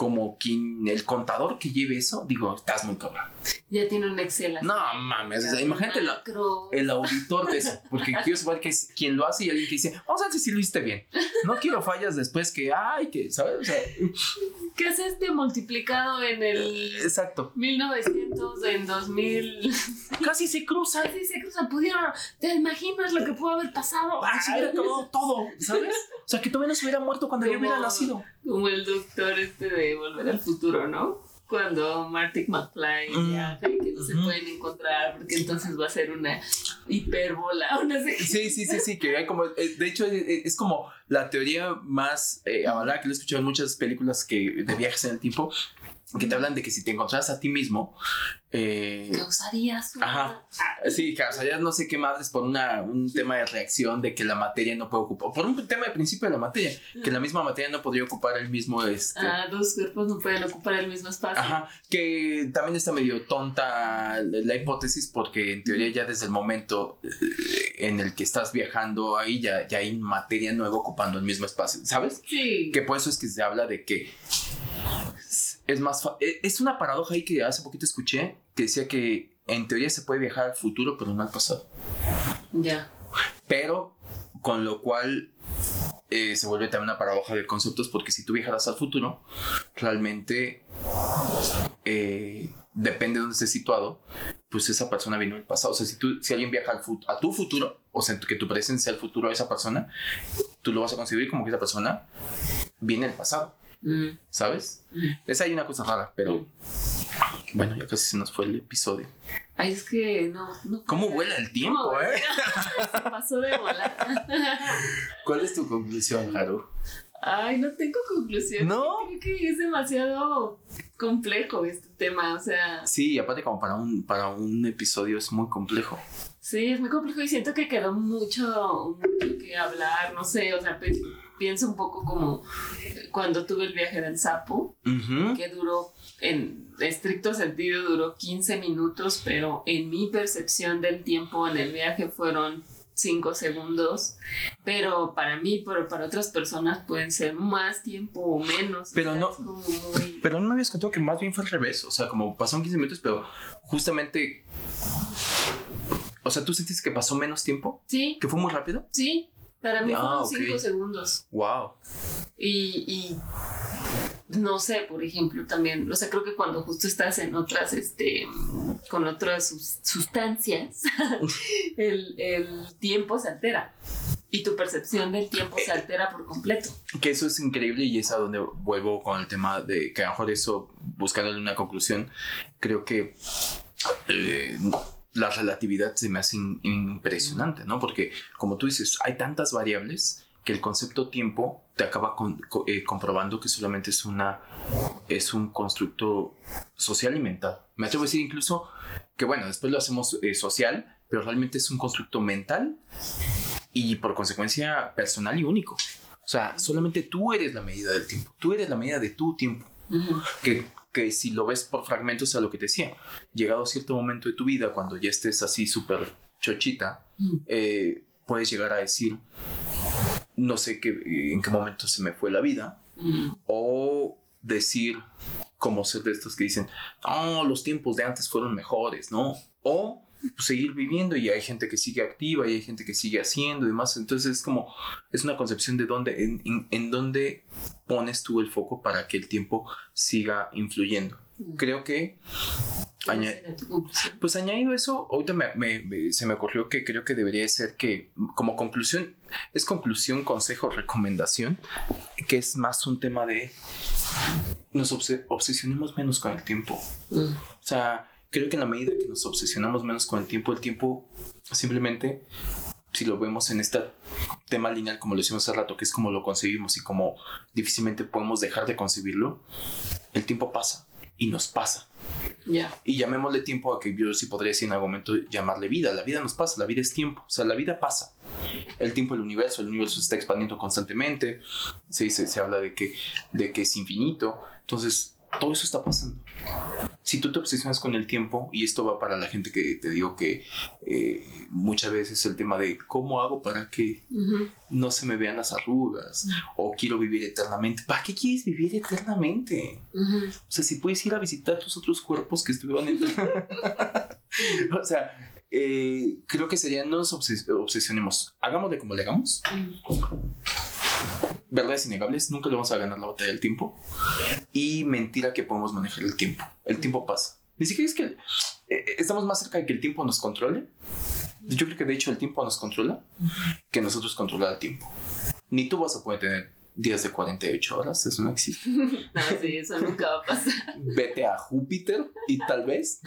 como quien, el contador que lleve eso, digo, estás muy cabrón. Ya tiene un Excel. así. No mames, o sea, imagínate la- el auditor de eso, porque quiero saber que es quien lo hace y alguien que dice, vamos a ver si lo hiciste bien. No quiero fallas después que, ay, que, ¿sabes? O sea, ¿Qué es este multiplicado en el exacto. 1900, en 2000? Casi se cruzan. Así se cruzan, pudieron. ¿Te imaginas lo que pudo haber pasado? Ay, se hubiera acabado todo, ¿sabes? O sea, que todavía no se hubiera muerto cuando yo hubiera nacido. Como el doctor este de Volver al Futuro, ¿no? Cuando Marty McFly Mm. viaja y que no se pueden encontrar porque entonces va a ser una no sé qué. Sí, sí, sí, sí, que hay como, eh, de hecho es, es como la teoría más eh, avalada que lo he escuchado en muchas películas que, de viajes en el tiempo, que te hablan de que si te encontraras a ti mismo, eh, Causarías una- Ajá. sí, ya no sé qué más es por una, un tema de reacción de que la materia no puede ocupar, por un tema de principio de la materia, que la misma materia no podría ocupar el mismo, este, Ah, dos cuerpos no pueden ocupar el mismo espacio. Ajá, que también está medio tonta la hipótesis porque en teoría ya desde el momento eh, en el que estás viajando ahí ya, ya hay materia nueva ocupando el mismo espacio, ¿sabes? Sí. Que por eso es que se habla de que es más... eh, Es una paradoja ahí que hace poquito escuché que decía que en teoría se puede viajar al futuro pero no al pasado. Ya. Pero con lo cual eh, se vuelve también una paradoja de conceptos porque si tú viajaras al futuro, realmente eh, depende de dónde estés situado, pues esa persona vino del pasado. O sea, si, tú, si alguien viaja al a tu futuro, o sea, que tu presencia sea el futuro de esa persona, tú lo vas a concebir como que esa persona viene del pasado. Mm. ¿Sabes? Mm. Es ahí una cosa rara, pero bueno, ya casi se nos fue el episodio. Ay, es que no. no ¿Cómo vuela el tiempo, eh? Se pasó de volar. ¿Cuál es tu conclusión, Haru? Ay, no tengo conclusión. No. Creo que es demasiado complejo este tema, o sea. Sí, aparte como para un, para un episodio es muy complejo. Sí, es muy complejo y siento que quedó mucho, mucho que hablar, no sé, o sea, pienso un poco como cuando tuve el viaje del sapo, que duró, en estricto sentido, duró 15 minutos, pero en mi percepción del tiempo en el viaje fueron 5 segundos, pero para mí, pero para otras personas pueden ser más tiempo o menos. Pero no, pero no me habías contado que más bien fue al revés, o sea, como pasaron 15 minutos, pero justamente... O sea, ¿tú sentiste que pasó menos tiempo? Sí. ¿Que fue muy rápido? Sí. Para mí fueron 5 ah, segundos. Wow. Y, no sé, por ejemplo, también, o sea, creo que cuando justo estás en otras, este, con otras sustancias, el, tiempo se altera y tu percepción del tiempo se altera por completo. Que eso es increíble y es a donde vuelvo con el tema de que a lo mejor eso, buscándole una conclusión, creo que eh, la relatividad se me hace impresionante, ¿no? Porque como tú dices, hay tantas variables que el concepto tiempo te acaba eh, comprobando que solamente es una es un constructo social y mental. Me atrevo a decir incluso que bueno, después lo hacemos eh, social, pero realmente es un constructo mental y por consecuencia personal y único. O sea, solamente tú eres la medida del tiempo. Tú eres la medida de tu tiempo. Que que si lo ves por fragmentos a lo que te decía, llegado a cierto momento de tu vida, cuando ya estés así súper chochita, mm. eh, puedes llegar a decir, no sé qué, en qué momento se me fue la vida, mm. o decir, como ser de estos que dicen, no, los tiempos de antes fueron mejores, ¿no? O pues, seguir viviendo y hay gente que sigue activa y hay gente que sigue haciendo y demás. Entonces es como, es una concepción de dónde, en, en, dónde pones tú el foco para que el tiempo siga influyendo. Creo que pues añadido eso, ahorita se me ocurrió que creo que debería ser que como conclusión, es conclusión, consejo, recomendación, que es más un tema de nos obsesionemos menos con el tiempo. Mm. O sea, creo que en la medida que nos obsesionamos menos con el tiempo, el tiempo simplemente, si lo vemos en este tema lineal, como lo hicimos hace rato, que es como lo concebimos y como difícilmente podemos dejar de concebirlo, el tiempo pasa y nos pasa. ya Y llamémosle tiempo a que yo sí podría decir en algún momento llamarle vida. La vida nos pasa, la vida es tiempo. O sea, la vida pasa. El tiempo del universo, el universo se está expandiendo constantemente. Se, se, se habla de que, de que es infinito. Entonces, todo eso está pasando. Si tú te obsesionas con el tiempo, y esto va para la gente que te digo que eh, muchas veces el tema de cómo hago para que no se me vean las arrugas, o quiero vivir eternamente. ¿Para qué quieres vivir eternamente? O sea, si puedes ir a visitar tus otros cuerpos que estuvieron en... o sea, eh, creo que sería no nos obsesionemos, hagámosle como le hagamos verdades innegables, nunca le vamos a ganar la batalla del tiempo. Y mentira que podemos manejar el tiempo. El tiempo pasa. Ni siquiera es que eh, eh, estamos más cerca de que el tiempo nos controle. Yo creo que de hecho el tiempo nos controla que nosotros controlar el tiempo. Ni tú vas a poder tener días de 48 horas, eso no existe. no, sí, eso nunca va a pasar. Vete a Júpiter y tal vez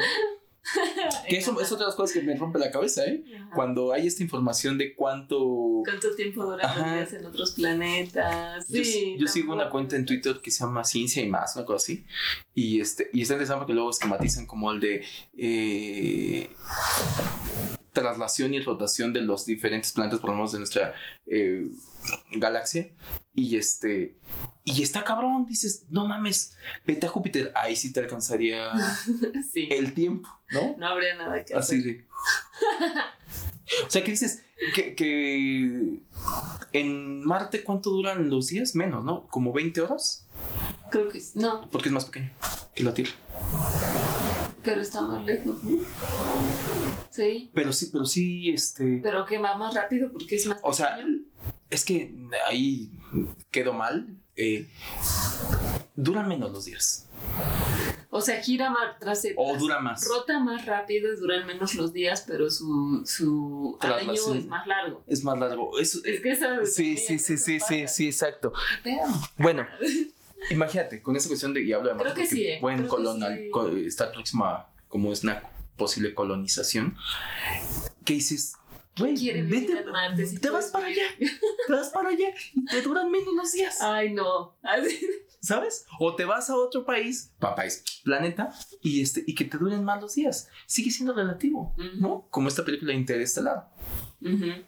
que eso es otra de las cosas que me rompe la cabeza, ¿eh? Cuando hay esta información de cuánto... ¿Cuánto tiempo duran en otros planetas? Sí, yo, sigo una cuenta en Twitter que se llama Ciencia y Más, una cosa así. Y, este, y está interesante que luego esquematizan como el de... Eh, traslación y rotación de los diferentes planetas, por lo menos de nuestra eh, galaxia. Y este. Y está cabrón, dices, no mames, vete a Júpiter, ahí sí te alcanzaría el tiempo, ¿no? No habría nada que hacer. Así de. o sea, que dices que, que en Marte, ¿cuánto duran los días? Menos, ¿no? ¿Como 20 horas? Creo que no. Porque es más pequeño que la Tierra. Pero está más lejos, ¿no? Sí. Pero sí, pero sí, este. Pero que va más rápido porque es más. O sea, es que ahí quedó mal. Eh, duran menos los días. O sea, gira más tras O dura más. Rota más rápido y duran menos los días, pero su, su año es más largo. Es más largo. Es, es que esa Sí, sí, sí, sí, sí, sí, exacto. Bueno, imagínate, con esa cuestión de, y hablo de Creo que sí, buen colonial, está próxima, como es una posible colonización, ¿qué dices? Güey, vete, te vas para allá, te vas para allá y te duran menos los días. Ay, no. ¿Sabes? O te vas a otro país, país, planeta, y, este, y que te duren más los días. Sigue siendo relativo, ¿no? Como esta película Interestelar,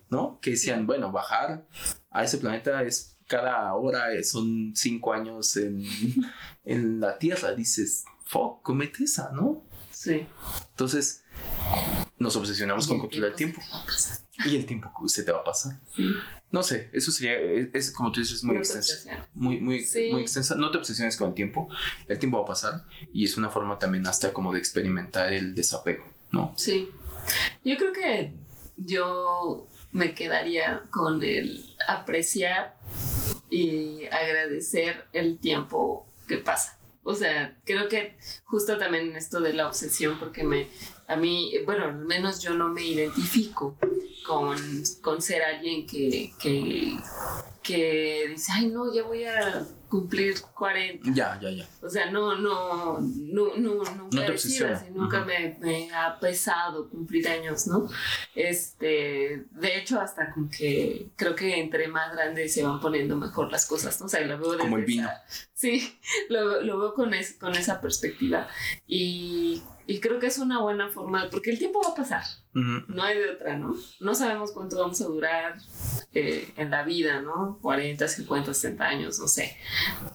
¿no? Que decían, bueno, bajar a ese planeta es cada hora son cinco años en, en la Tierra. Dices, fuck, comete esa, ¿no? Sí. Entonces, nos obsesionamos con controlar el tiempo. Y el tiempo se te va a pasar. No sé, eso sería, es, como tú dices, muy extensa. Muy, muy, muy extensa. No te obsesiones con el tiempo. El tiempo va a pasar y es una forma también hasta como de experimentar el desapego, ¿no? Sí. Yo creo que yo me quedaría con el apreciar y agradecer el tiempo que pasa. O sea, creo que justo también esto de la obsesión, porque me, a mí, bueno, al menos yo no me identifico con, con ser alguien que, que, que dice, ay, no, ya voy a cumplir 40. Ya, ya, ya. O sea, no, no, no, no, nunca he sido así, nunca me, me, ha pesado cumplir años, ¿no? Este, de hecho, hasta con que creo que entre más grandes se van poniendo mejor las cosas, ¿no? O sea, lo veo Como el vino. sí, lo, lo, veo con, es, con esa perspectiva. Y y creo que es una buena forma, porque el tiempo va a pasar, no hay de otra, ¿no? No sabemos cuánto vamos a durar eh, en la vida, ¿no? 40, 50, 60 años, no sé.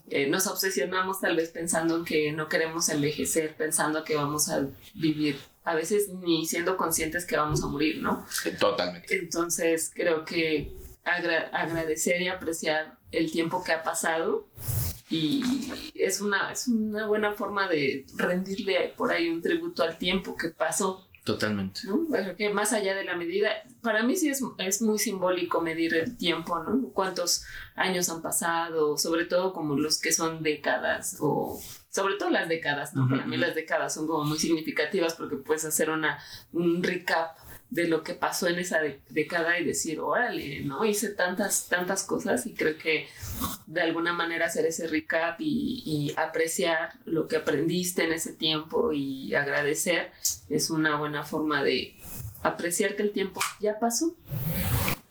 Eh, nos obsesionamos tal vez pensando en que no queremos envejecer, pensando que vamos a vivir, a veces ni siendo conscientes que vamos a morir, ¿no? Totalmente. Entonces creo que agradecer y apreciar el tiempo que ha pasado y es una, es una buena forma de rendirle por ahí un tributo al tiempo que pasó. Totalmente. ¿no? que más allá de la medida, para mí sí es, es, muy simbólico medir el tiempo, ¿no? Cuántos años han pasado, sobre todo como los que son décadas o sobre todo las décadas, ¿no? Para mí las décadas son como muy significativas porque puedes hacer una, un recap de lo que pasó en esa década y decir, órale, ¿no? Hice tantas, tantas cosas y creo que de alguna manera hacer ese recap y, apreciar lo que aprendiste en ese tiempo y agradecer es una buena forma de apreciar que el tiempo ya pasó.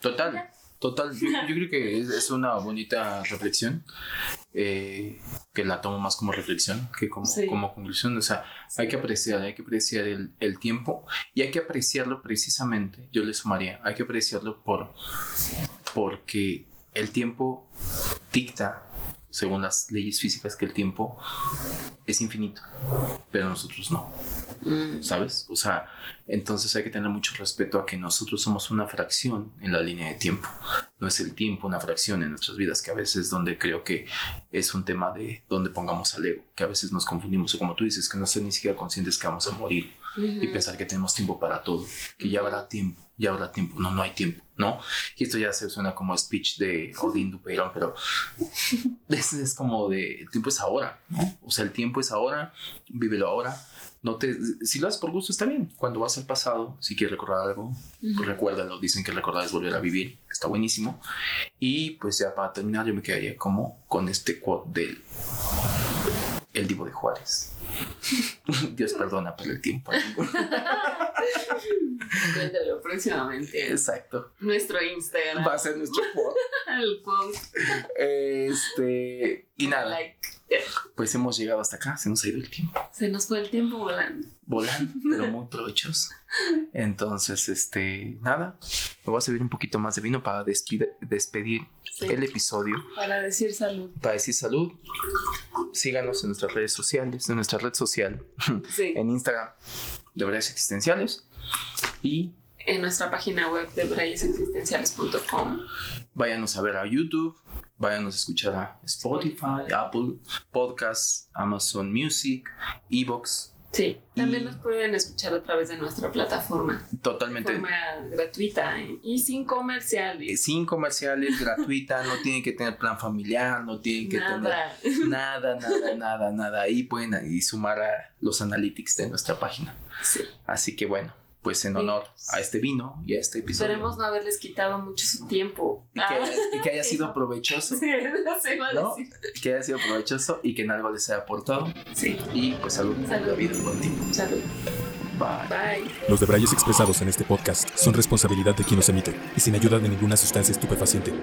Total. Total, yo, creo que es, una bonita reflexión, eh, que la tomo más como reflexión que como, como conclusión. O sea, hay que apreciar, hay que apreciar el, el, tiempo y hay que apreciarlo precisamente, yo le sumaría, hay que apreciarlo por, porque el tiempo dicta, según las leyes físicas, que el tiempo es infinito, pero nosotros no. Mm. ¿Sabes? O sea, entonces hay que tener mucho respeto a que nosotros somos una fracción en la línea de tiempo. No es el tiempo una fracción en nuestras vidas, que a veces donde creo que es un tema de donde pongamos al ego, que a veces nos confundimos, o como tú dices, que no ser ni siquiera conscientes que vamos a morir y pensar que tenemos tiempo para todo, que ya habrá tiempo, ya habrá tiempo. No, no hay tiempo, ¿no? Y esto ya se suena como speech de Odín Dupeirón, pero es, es como de el tiempo es ahora, ¿no? O sea, el tiempo es ahora, vívelo ahora no te, si lo haces por gusto está bien. Cuando vas al pasado, si quieres recordar algo, pues recuérdalo. Dicen que recordar es volver a vivir. Está buenísimo. Y pues ya para terminar, yo me quedaría como con este quote del el Divo de Juárez. Dios perdona por el tiempo. Encuéntralo próximamente. Exacto. Nuestro Instagram. Va a ser nuestro quote. el quote. Este. Y nada. Pues hemos llegado hasta acá, se nos ha ido el tiempo. Se nos fue el tiempo volando. Volando, pero muy provechoso. Entonces, este, nada, me voy a servir un poquito más de vino para despedir el episodio. Para decir salud. Para decir salud. Síganos en nuestras redes sociales, en nuestra red social, en Instagram de Brayes Existenciales y en nuestra página web de brayesexistenciales.com. Váyanos a ver a YouTube, váyanos a escuchar a Spotify, Apple Podcasts, Amazon Music, Evox, Sí, también Y- nos pueden escuchar a través de nuestra plataforma. Totalmente. De forma gratuita ¿eh? y sin eh, comerciales. Sin comerciales, gratuita, no tienen que tener plan familiar, no tienen que Nada. tener nada, nada, nada, nada. Ahí pueden y sumar a los analytics de nuestra página. Sí. Así que bueno, pues en honor a este vino y a este episodio. Esperemos no haberles quitado mucho su tiempo. Y que, y que haya sido provechoso. Sí, no sé, iba a ¿No? decir. Que haya sido provechoso y que en algo les haya aportado. Sí, Y pues salud, Salud. David, contigo. salud. Bye. Bye. Los debrayes expresados en este podcast son responsabilidad de quien los emite y sin ayuda de ninguna sustancia estupefaciente.